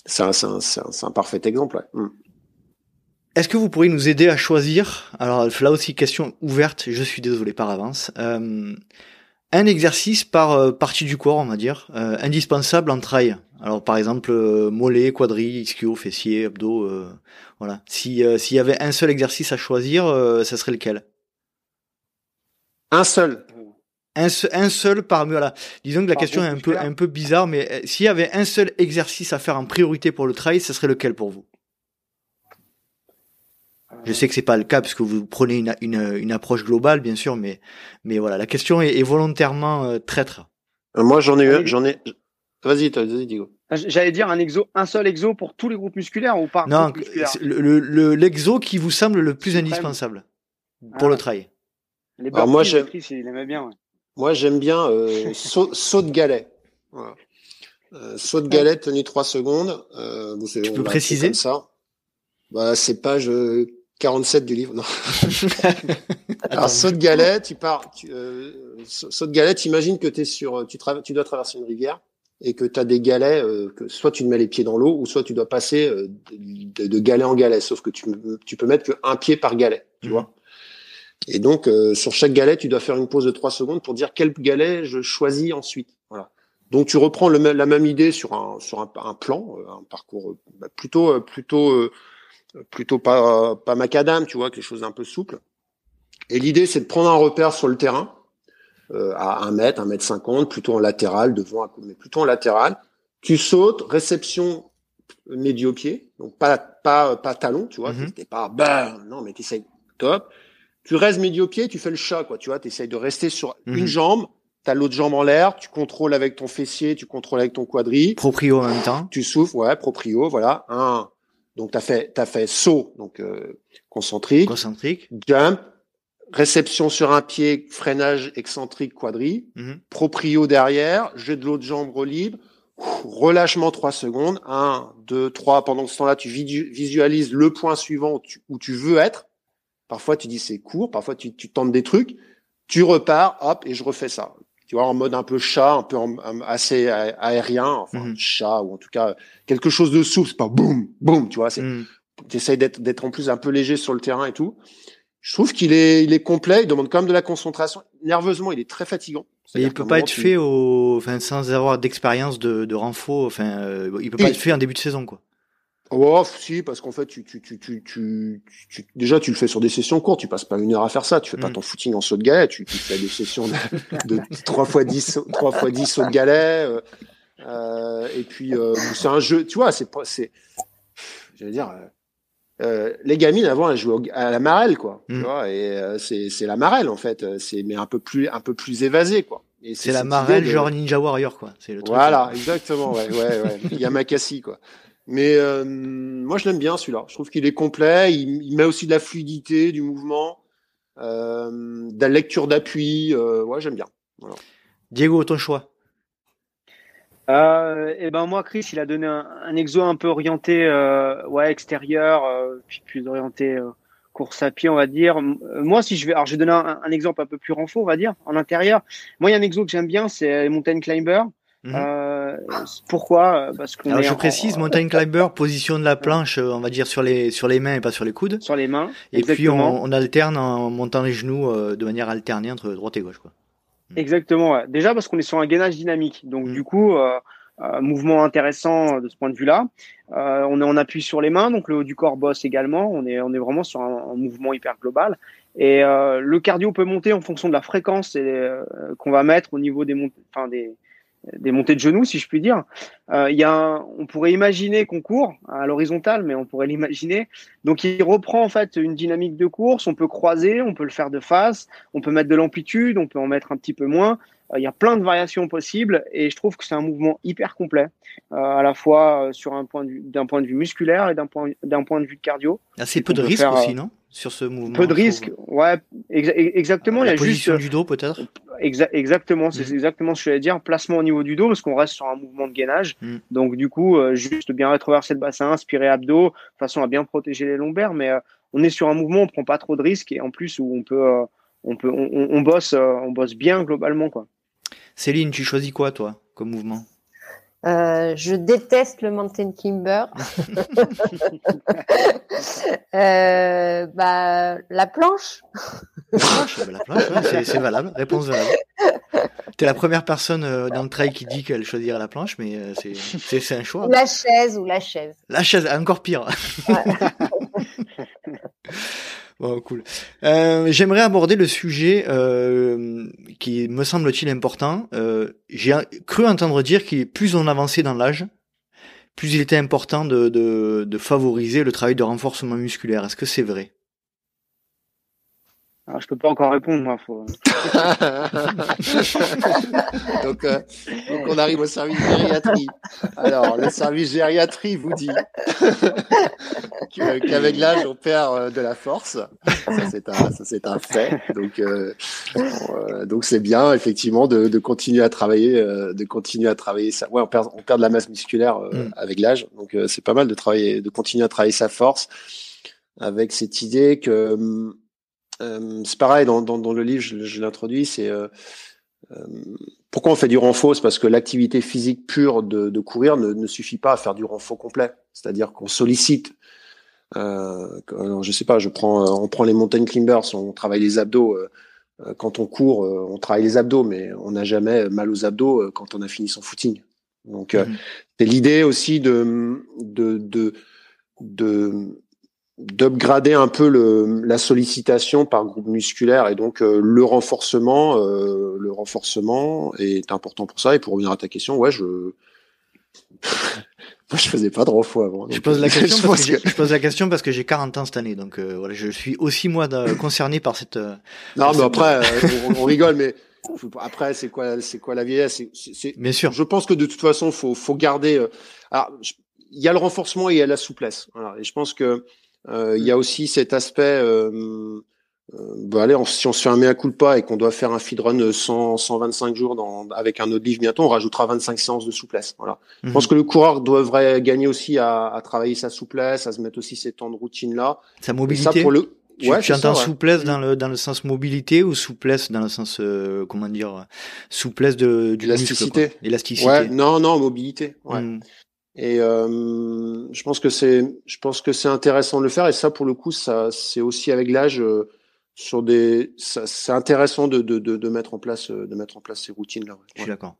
C'est un, un, un, parfait exemple. Ouais. Mm. Est-ce que vous pourriez nous aider à choisir Alors là aussi question ouverte. Je suis désolé par avance. Euh, un exercice par euh, partie du corps, on va dire, euh, indispensable en trail, Alors par exemple mollet, quadri, ischio, fessier, abdos, voilà. Si s'il y avait un seul exercice à choisir, ça serait lequel? Un seul. Un, un, seul parmi voilà. Disons que la question est un peu un peu bizarre, mais s'il y avait un seul exercice à faire en priorité pour le trail, ça serait lequel pour vous? Je sais que c'est pas le cas parce que vous prenez une, une, une approche globale, bien sûr, mais, mais voilà, la question est, est volontairement euh, traître. Euh, moi, j'en ai eu, j'en ai. Vas-y, vas-y, Diego. Ah, j'allais dire un exo, un seul exo pour tous les groupes musculaires ou pas? Non, le, l'exo qui vous semble le plus indispensable pour le ah. trail. Les Alors moi, j'aime. Il aimait bien. Ouais. Moi, j'aime bien euh, saut, saut, de galet. Voilà. Euh, saut de galet tenu 3 secondes. Euh, tu peux préciser ça. Bah, c'est page 47 du livre. Non. Alors, saut de galet, tu pars, tu, euh, saut de galet, imagines que es sur, tu, tu dois traverser une rivière et que tu as des galets, euh, que soit tu te mets les pieds dans l'eau ou soit tu dois passer euh, de, de, galet en galet. Sauf que tu, tu peux mettre qu'un pied par galet, tu mhm. vois. Et donc, euh, sur chaque galet, tu dois faire une pause de 3 secondes pour dire quel galet je choisis ensuite. Voilà. Donc, tu reprends le, la même idée sur un, sur un, un plan, un parcours bah, plutôt, plutôt plutôt pas pas macadam, tu vois, quelque chose d'un peu souple. Et l'idée, c'est de prendre un repère sur le terrain euh, à un mètre, un mètre cinquante, plutôt en latéral, devant, mais plutôt en latéral. Tu sautes, réception médio-pied, donc pas pas pas talon, tu vois, mm pas bah non, mais t'essayes top. Tu restes médio-pied, tu fais le chat, quoi, tu vois, t'essayes de rester sur mhm. une jambe, t'as l'autre jambe en l'air, tu contrôles avec ton fessier, tu contrôles avec ton quadri. Proprio en même temps. Tu souffles, ouais, proprio, voilà. Un, donc, tu as fait, as fait saut, donc euh, concentrique, concentrique, jump, réception sur un pied, freinage excentrique quadri, mhm. proprio derrière, jet de l'autre jambe libre, relâchement 3 secondes, 1, 2, 3. Pendant ce temps-là, tu visualises le point suivant où tu, où tu veux être. Parfois, tu dis c'est court, parfois tu, tu tentes des trucs, tu repars, hop, et je refais ça tu vois, en mode un peu chat, un peu assez aérien, enfin mhm. chat ou en tout cas quelque chose de souple, c'est pas boum boum, tu vois, c'est mm. d'être en plus un peu léger sur le terrain et tout. Je trouve qu'il est il est complet, il demande quand même de la concentration. Nerveusement, il est très fatigant. Mais il peut pas être fait au, enfin sans avoir d'expérience de, de renfort, enfin euh, il peut pas être fait en début de saison quoi. Oh, si, parce qu'en fait, tu, tu, tu, tu, tu, déjà, tu le fais sur des sessions courtes. Tu passes pas une heure à faire ça. Tu fais pas mm. ton footing en saut de galet. Tu, tu fais des sessions de, de 3 fois 10, 3 fois 10 sauts de galet. Euh, euh, et puis, euh, c'est un jeu, tu vois, c'est, c'est, j'allais dire, euh, les gamines avant elles jouaient à la marelle, quoi. Tu mm. vois, et euh, c'est, c'est la marelle, en fait. C'est, mais un peu plus, un peu plus évasé, quoi. c'est, la marelle, genre Ninja Warrior, quoi. C'est le truc. Voilà, exactement, ouais, ouais, ouais. Yamakasi, quoi. Mais euh, moi, je l'aime bien celui-là. Je trouve qu'il est complet. Il, met aussi de la fluidité, du mouvement, euh, de la lecture d'appui. Euh, ouais, j'aime bien. Voilà. Diego, ton choix euh, et eh ben moi, Chris, il a donné un, un exo un peu orienté, euh, ouais, extérieur, euh, puis plus orienté course à pied, on va dire. Moi, si je vais, alors je vais donner un, un exemple un peu plus renfort, on va dire, en intérieur. Moi, il y a un exo que j'aime bien, c'est Mountain Climber. Mhm. Euh, pourquoi? Parce qu'on. Alors je précise, mountain climber positionne la planche, on va dire sur les sur les mains et pas sur les coudes. Sur les mains. Et puis on, on, alterne en montant les genoux euh, de manière alternée entre droite et gauche, quoi. Mhm. Exactement. Ouais. Déjà parce qu'on est sur un gainage dynamique, donc mhm. du coup. Euh, euh, mouvement intéressant de ce point de vue-là. Euh, on est en appui sur les mains, donc le haut du corps bosse également. On est, on est vraiment sur un, un mouvement hyper global. Et euh, le cardio peut monter en fonction de la fréquence qu'on va mettre au niveau des, enfin des, des montées de genoux, si je puis dire. Euh, il y a on pourrait imaginer qu'on court à l'horizontale, mais on pourrait l'imaginer. Donc il reprend en fait une dynamique de course. On peut croiser, on peut le faire de face, on peut mettre de l'amplitude, on peut en mettre un petit peu moins. Euh, il y a plein de variations possibles et je trouve que c'est un mouvement hyper complet, euh, à la fois sur un point d'un point de vue musculaire et d'un point d'un point de vue cardio. Assez peu de risques aussi, non? Sur ce mouvement. Peu de risques, ouais, exactement. La il y a position du dos peut-être? exactement, c'est mm. exactement ce que je dire. Placement au niveau du dos parce qu'on reste sur un mouvement de gainage. Mm. Donc du coup, juste bien retroverser le bassin, inspirer abdos, de façon à bien protéger les lombaires. Mais on est sur un mouvement, on prend pas trop de risques et en plus où on peut, on peut, on, on bosse, on bosse bien globalement quoi. Céline, tu choisis quoi, toi, comme mouvement? Euh, je déteste le mountain climber. euh, bah, la planche. La planche, la planche ouais, c'est valable. Réponse valable. T'es la première personne euh, dans le trail qui dit qu'elle choisirait la planche, mais c'est un choix. Ou la chaise, ou la chaise. La chaise, encore pire. Ouais. cool. Euh, J'aimerais aborder le sujet euh, qui me semble-t-il important. Euh, J'ai cru entendre dire qu'il plus on avançait dans l'âge, plus il était important de, de favoriser le travail de renforcement musculaire. Est-ce que c'est vrai? Alors, je peux pas encore répondre, moi. Faut... donc, euh, donc, on arrive au service gériatrie. Alors, le service gériatrie vous dit qu'avec l'âge, on perd euh, de la force. Ça, c'est un, ça, c'est un fait. Donc, euh, euh, donc c'est bien, effectivement, de, de, continuer à travailler, euh, de continuer à travailler ça. Ouais, on perd, on perd de la masse musculaire mm. avec l'âge. Donc, c'est pas mal de travailler, de continuer à travailler sa force avec cette idée que hum, euh, c'est pareil dans, dans, dans, le livre, je, je l'introduis, c'est euh, euh, pourquoi on fait du renfort? C'est parce que l'activité physique pure de, de courir ne, ne, suffit pas à faire du renfort complet. C'est-à-dire qu'on sollicite. Euh, alors je sais pas, je prends, on prend les mountain climbers, on travaille les abdos. quand on court, on travaille les abdos, mais on n'a jamais mal aux abdos quand on a fini son footing. Donc mmh. c'est l'idée aussi de de, de, de d'upgrader un peu le, la sollicitation par groupe musculaire et donc euh, le renforcement euh, le renforcement est important pour ça. Et pour revenir à ta question ouais je moi je faisais pas de renfort avant je pose la question parce que, je pose la question parce que j'ai 40 ans cette année donc euh, voilà je suis aussi moi concerné par cette non mais après on, rigole mais après c'est quoi c'est quoi la vieillesse? C'est bien sûr. Je pense que de toute façon faut faut garder alors il y a le renforcement et il y a la souplesse voilà. Et je pense que euh, il y a aussi cet aspect. Euh, euh, bah allez, si on se fait un mea culpa et qu'on doit faire un feed run 100, 125 jours dans, avec un autre livre bientôt, on rajoutera 25 séances de souplesse. Voilà. Je pense mhm. que le coureur devrait gagner aussi à, à, travailler sa souplesse, à se mettre aussi ces temps de routine là. Sa mobilité. ça pour le. Tu, ouais, tu entends souplesse dans le dans le sens mobilité ou souplesse dans le sens euh, comment dire souplesse de du élasticité. Élasticité. Ouais, non non mobilité. Ouais. Mhm. Et euh, je pense que c'est, je pense que c'est intéressant de le faire. Et ça, pour le coup, ça, c'est aussi avec l'âge euh, sur des, c'est intéressant de, de, de, de, mettre en place, euh, de mettre en place ces routines là. Je suis d'accord.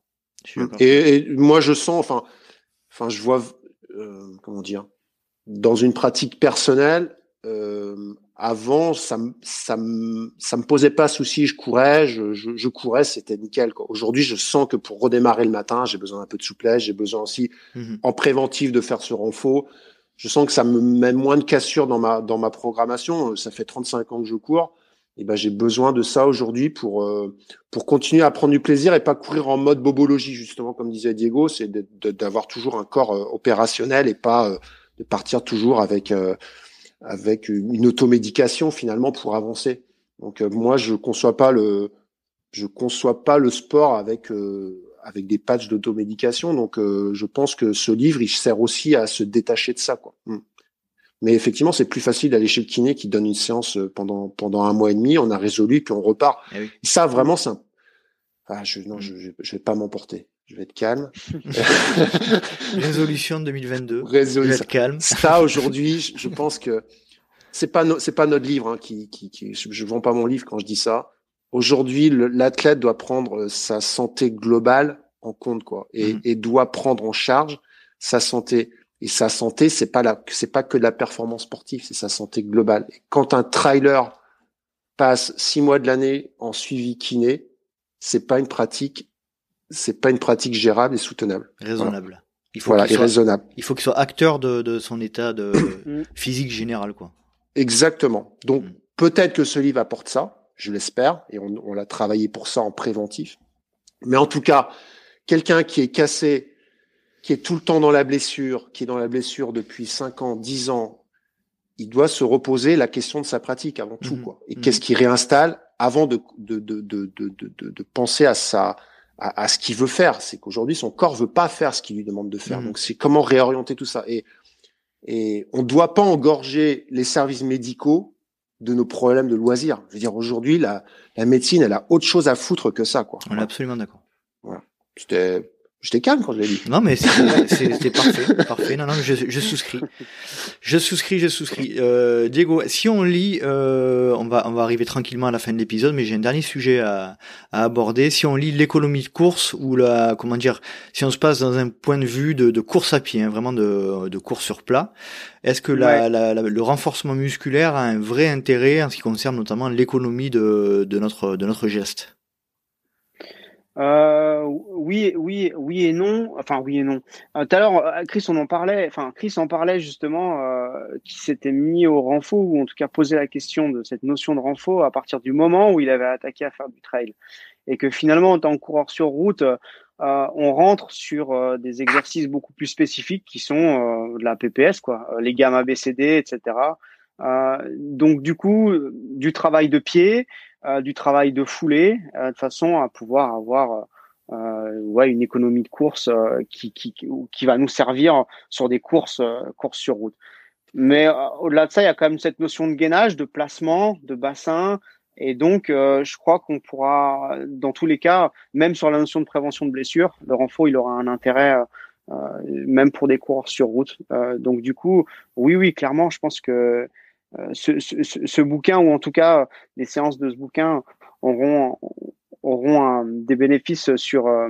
Et, et, moi, je sens, enfin, enfin, je vois, euh, comment dire, dans une pratique personnelle, euh, avant, ça me, ça me, ça me posait pas souci. Je courais, je, je, je courais, c'était nickel. Aujourd'hui, je sens que pour redémarrer le matin, j'ai besoin un peu de souplesse. J'ai besoin aussi, mhm. en préventif, de faire ce renfort. Je sens que ça me met moins de cassure dans ma, dans ma programmation. Ça fait 35 ans que je cours. Et ben, j'ai besoin de ça aujourd'hui pour, euh, pour continuer à prendre du plaisir et pas courir en mode bobologie, justement, comme disait Diego. C'est d'avoir toujours un corps euh, opérationnel et pas euh, de partir toujours avec, avec une automédication finalement pour avancer. Donc euh, moi je conçois pas le je conçois pas le sport avec euh, avec des patchs d'automédication. Donc euh, je pense que ce livre il sert aussi à se détacher de ça quoi. Hmm. Mais effectivement, c'est plus facile d'aller chez le kiné qui donne une séance pendant pendant un mois et demi, on a résolu puis on repart. Eh ça vraiment c'est ah, je non, je, je vais pas m'emporter je vais être calme. Résolution 2022. Résolution. Je vais être calme. Ça, aujourd'hui, je pense que c'est pas c'est pas notre livre hein, qui, qui, qui je, je, vends pas mon livre quand je dis ça. Aujourd'hui, l'athlète doit prendre euh, sa santé globale en compte quoi, et, mm-hmm. et, doit prendre en charge sa santé. Et sa santé, c'est pas la, c'est pas que la performance sportive, c'est sa santé globale. Et quand un trailer passe six mois de l'année en suivi kiné, c'est pas une pratique c'est pas une pratique gérable et soutenable. Raisonnable. Il faut voilà, raisonnable. Il faut qu'il soit acteur de, de son état de physique général, quoi. Exactement. Donc mm. peut-être que ce livre apporte ça, je l'espère, et on, on l'a travaillé pour ça en préventif. Mais en tout cas, quelqu'un qui est cassé, qui est tout le temps dans la blessure, qui est dans la blessure depuis 5 ans, 10 ans, il doit se reposer la question de sa pratique avant tout, mm. quoi. Et qu'est-ce qu'il réinstalle avant de, de, de, de, de, de penser à sa, à, ce qu'il veut faire. C'est qu'aujourd'hui, son corps veut pas faire ce qu'il lui demande de faire. Mmh. Donc, c'est comment réorienter tout ça. Et, et on ne doit pas engorger les services médicaux de nos problèmes de loisirs. Je veux dire, aujourd'hui, la, la médecine, elle a autre chose à foutre que ça, quoi. On est absolument d'accord. Voilà. C'était J'étais calme quand je l'ai dit. Non, mais c'était parfait, parfait. Non, non, je, je souscris. Je souscris, je souscris. Euh, Diego, si on lit, euh, on va, on va arriver tranquillement à la fin de l'épisode, mais j'ai un dernier sujet à, à aborder. Si on lit l'économie de course ou la, comment dire, si on se passe dans un point de vue de, de course à pied, hein, vraiment de, de course sur plat, est-ce que la, la, le renforcement musculaire a un vrai intérêt en ce qui concerne notamment l'économie de, de notre, de notre geste? Euh, oui, oui, oui et non. Enfin, oui et non. Euh, tout à l'heure, euh, Chris, on en parlait. Enfin, Chris en parlait justement, euh, qui s'était mis au renfort ou en tout cas posé la question de cette notion de renfort à partir du moment où il avait attaqué à faire du trail, et que finalement, en tant que coureur sur route, euh, on rentre sur des exercices beaucoup plus spécifiques qui sont de la PPS, quoi, les gammes ABCD, etc. donc, du coup, du travail de pied. Euh, du travail de foulée euh, de façon à pouvoir avoir euh, ouais, une économie de course qui, qui, qui va nous servir sur des courses, courses sur route. Mais au-delà de ça, il y a quand même cette notion de gainage, de placement, de bassin. Et donc, je crois qu'on pourra, dans tous les cas, même sur la notion de prévention de blessures, le renfort, il aura un intérêt, même pour des coureurs sur route. donc, du coup, oui, oui, clairement, je pense que euh, ce, ce, ce, bouquin, ou en tout cas les séances de ce bouquin, auront, auront des bénéfices sur, euh,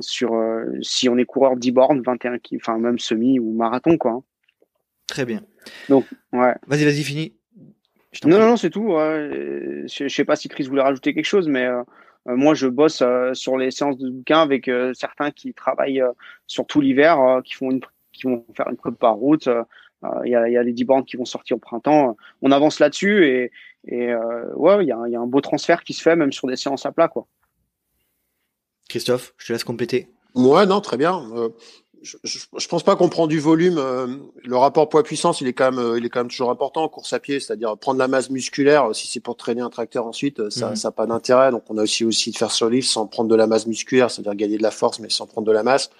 sur euh, si on est coureur 10 bornes, 21, enfin même semi ou marathon. quoi. Hein. Très bien. Donc, ouais. Vas-y, vas-y, fini. Non, non, c'est tout. Je, je sais pas si Chris voulait rajouter quelque chose, mais moi, je bosse sur les séances de bouquin avec certains qui travaillent sur tout l'hiver, qui font une, qui vont faire une prépa route, euh, il y, a, y, a, les 10 bandes qui vont sortir au printemps. On avance là-dessus et, et euh, ouais, il y, a, y, a, un beau transfert qui se fait même sur des séances à plat, quoi. Christophe, je te laisse compléter. Ouais, non, très bien. Euh, je, je, pense pas qu'on prend du volume. Euh, le rapport poids-puissance, il est quand même, euh, il est quand même toujours important en course à pied, c'est-à-dire prendre la masse musculaire. Si c'est pour traîner un tracteur ensuite, ça, n'a mhm. pas d'intérêt. Donc, on a aussi aussi de faire sur livre sans prendre de la masse musculaire, c'est-à-dire gagner de la force, mais sans prendre de la masse.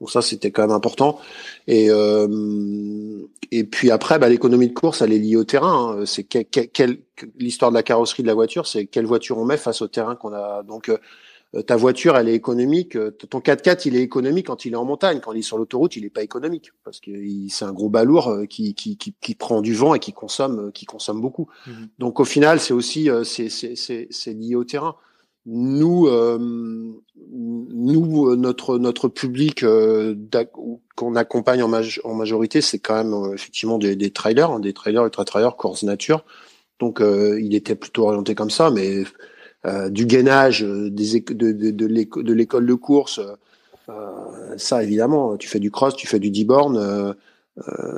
Donc ça, c'était quand même important. Et euh, et puis après, bah, l'économie de course, elle est liée au terrain. Hein. C'est quel, l'histoire de la carrosserie de la voiture, c'est quelle voiture on met face au terrain qu'on a. Donc euh, ta voiture, elle est économique. Euh, ton 4x4, il est économique quand il est en montagne. Quand il est sur l'autoroute, il est pas économique parce que c'est un gros balourd qui, qui, qui, qui, prend du vent et qui consomme, qui consomme beaucoup. Mmh Donc au final, c'est aussi c'est c'est lié au terrain nous, euh, nous, notre notre public euh, qu'on accompagne en, en majorité, c'est quand même euh, effectivement des, des trailers, hein, des trailers ultra trailers course nature. Donc, il était plutôt orienté comme ça, mais du gainage, des de, de, de l'école de course, ça évidemment, tu fais du cross, tu fais du D-born euh,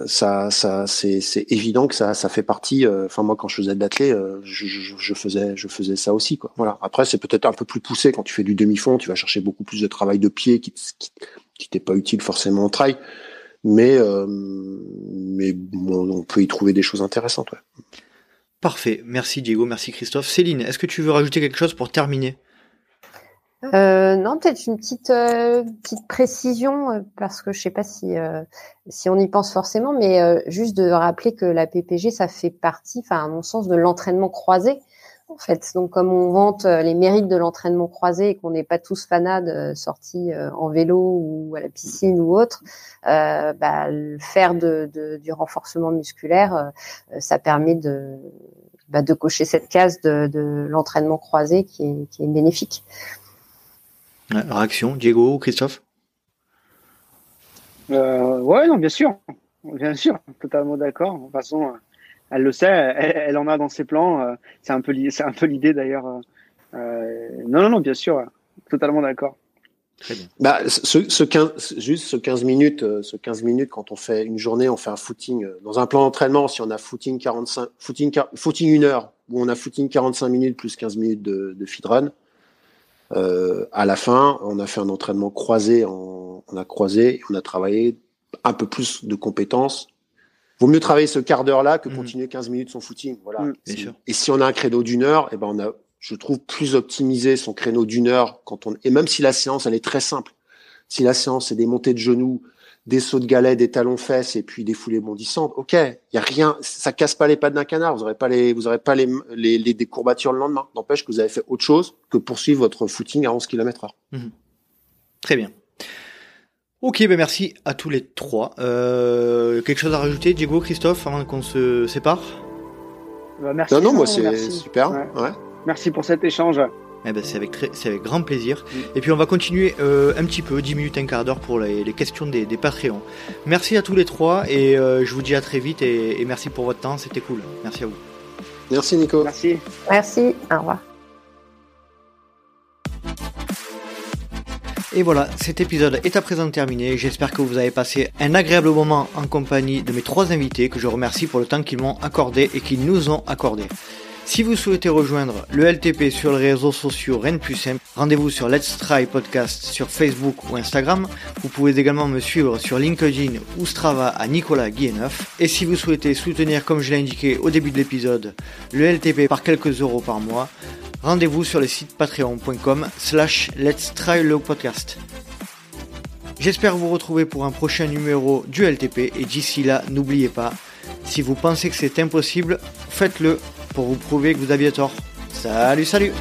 ça, ça, c'est, évident que ça, ça fait partie. Euh, enfin, moi, quand je faisais de euh, je, je, faisais, je faisais ça aussi, quoi. Voilà. Après, c'est peut-être un peu plus poussé quand tu fais du demi-fond. Tu vas chercher beaucoup plus de travail de pied qui, qui, qui t'est pas utile forcément en trail, mais, mais bon, on peut y trouver des choses intéressantes. Ouais. Parfait. Merci Diego, merci Christophe. Céline, est-ce que tu veux rajouter quelque chose pour terminer? Euh, non, peut-être une petite euh, petite précision euh, parce que je sais pas si euh, si on y pense forcément, mais juste de rappeler que la PPG ça fait partie, enfin à mon sens, de l'entraînement croisé. En fait, donc comme on vante les mérites de l'entraînement croisé et qu'on n'est pas tous fanades sortis en vélo ou à la piscine ou autre, bah, faire de, du renforcement musculaire, ça permet de bah, de cocher cette case de, l'entraînement croisé qui est bénéfique. Réaction, Diego, Christophe? Euh, Ouais, non, bien sûr. Bien sûr, totalement d'accord. De toute façon, elle le sait, elle, en a dans ses plans. Euh, c'est un peu, c'est un peu l'idée d'ailleurs. Euh, non, non, non, bien sûr, totalement d'accord. Très bien. Bah, ce, ce 15, juste ce 15 minutes, euh, ce 15 minutes, quand on fait une journée, on fait un footing. Euh, dans un plan d'entraînement, si on a footing 45, footing, footing une heure, ou on a footing 45 minutes plus 15 minutes de, de feed run, euh, à la fin, on a fait un entraînement croisé, on a croisé, on a travaillé un peu plus de compétences. Vaut mieux travailler ce quart d'heure-là que mmh. continuer 15 minutes son footing. Voilà. Mmh. Et si on a un créneau d'une heure, et eh ben on a, je trouve, plus optimisé son créneau d'une heure quand on, et même si la séance, elle est très simple. Si la séance, c'est des montées de genoux, des sauts de galets, des talons fesses et puis des foulées bondissantes. Ok, il y a rien, ça casse pas les pattes d'un canard. Vous aurez pas les, vous aurez pas les, les, les des courbatures le lendemain. N'empêche que vous avez fait autre chose que poursuivre votre footing à 11 km heure. Mhm. Très bien. Ok, ben merci à tous les trois. Euh, quelque chose à rajouter, Diego, Christophe, avant qu'on se sépare? Bah, Merci. Non, non, moi c'est super. Ouais. Merci pour cet échange. Eh ben, c'est avec, très, avec grand plaisir. Et puis on va continuer euh, un petit peu, 10 minutes, un quart d'heure pour les, les questions des, des, Patreons. Merci à tous les trois et euh, je vous dis à très vite et, et merci pour votre temps, c'était cool. Merci à vous. Merci Nico. Merci. Merci, au revoir. Et voilà, cet épisode est à présent terminé. J'espère que vous avez passé un agréable moment en compagnie de mes trois invités que je remercie pour le temps qu'ils m'ont accordé et qu'ils nous ont accordé. Si vous souhaitez rejoindre le LTP sur les réseaux sociaux Rennes plus simple, rendez-vous sur Let's Try Podcast sur Facebook ou Instagram. Vous pouvez également me suivre sur LinkedIn ou Strava à Nicolas Guilleneuf. Et si vous souhaitez soutenir, comme je l'ai indiqué au début de l'épisode, le LTP par quelques euros par mois, rendez-vous sur le site patreon.com slash Let's Try le podcast. J'espère vous retrouver pour un prochain numéro du LTP et d'ici là, n'oubliez pas, si vous pensez que c'est impossible, faites-le pour vous prouver que vous aviez tort. Salut, salut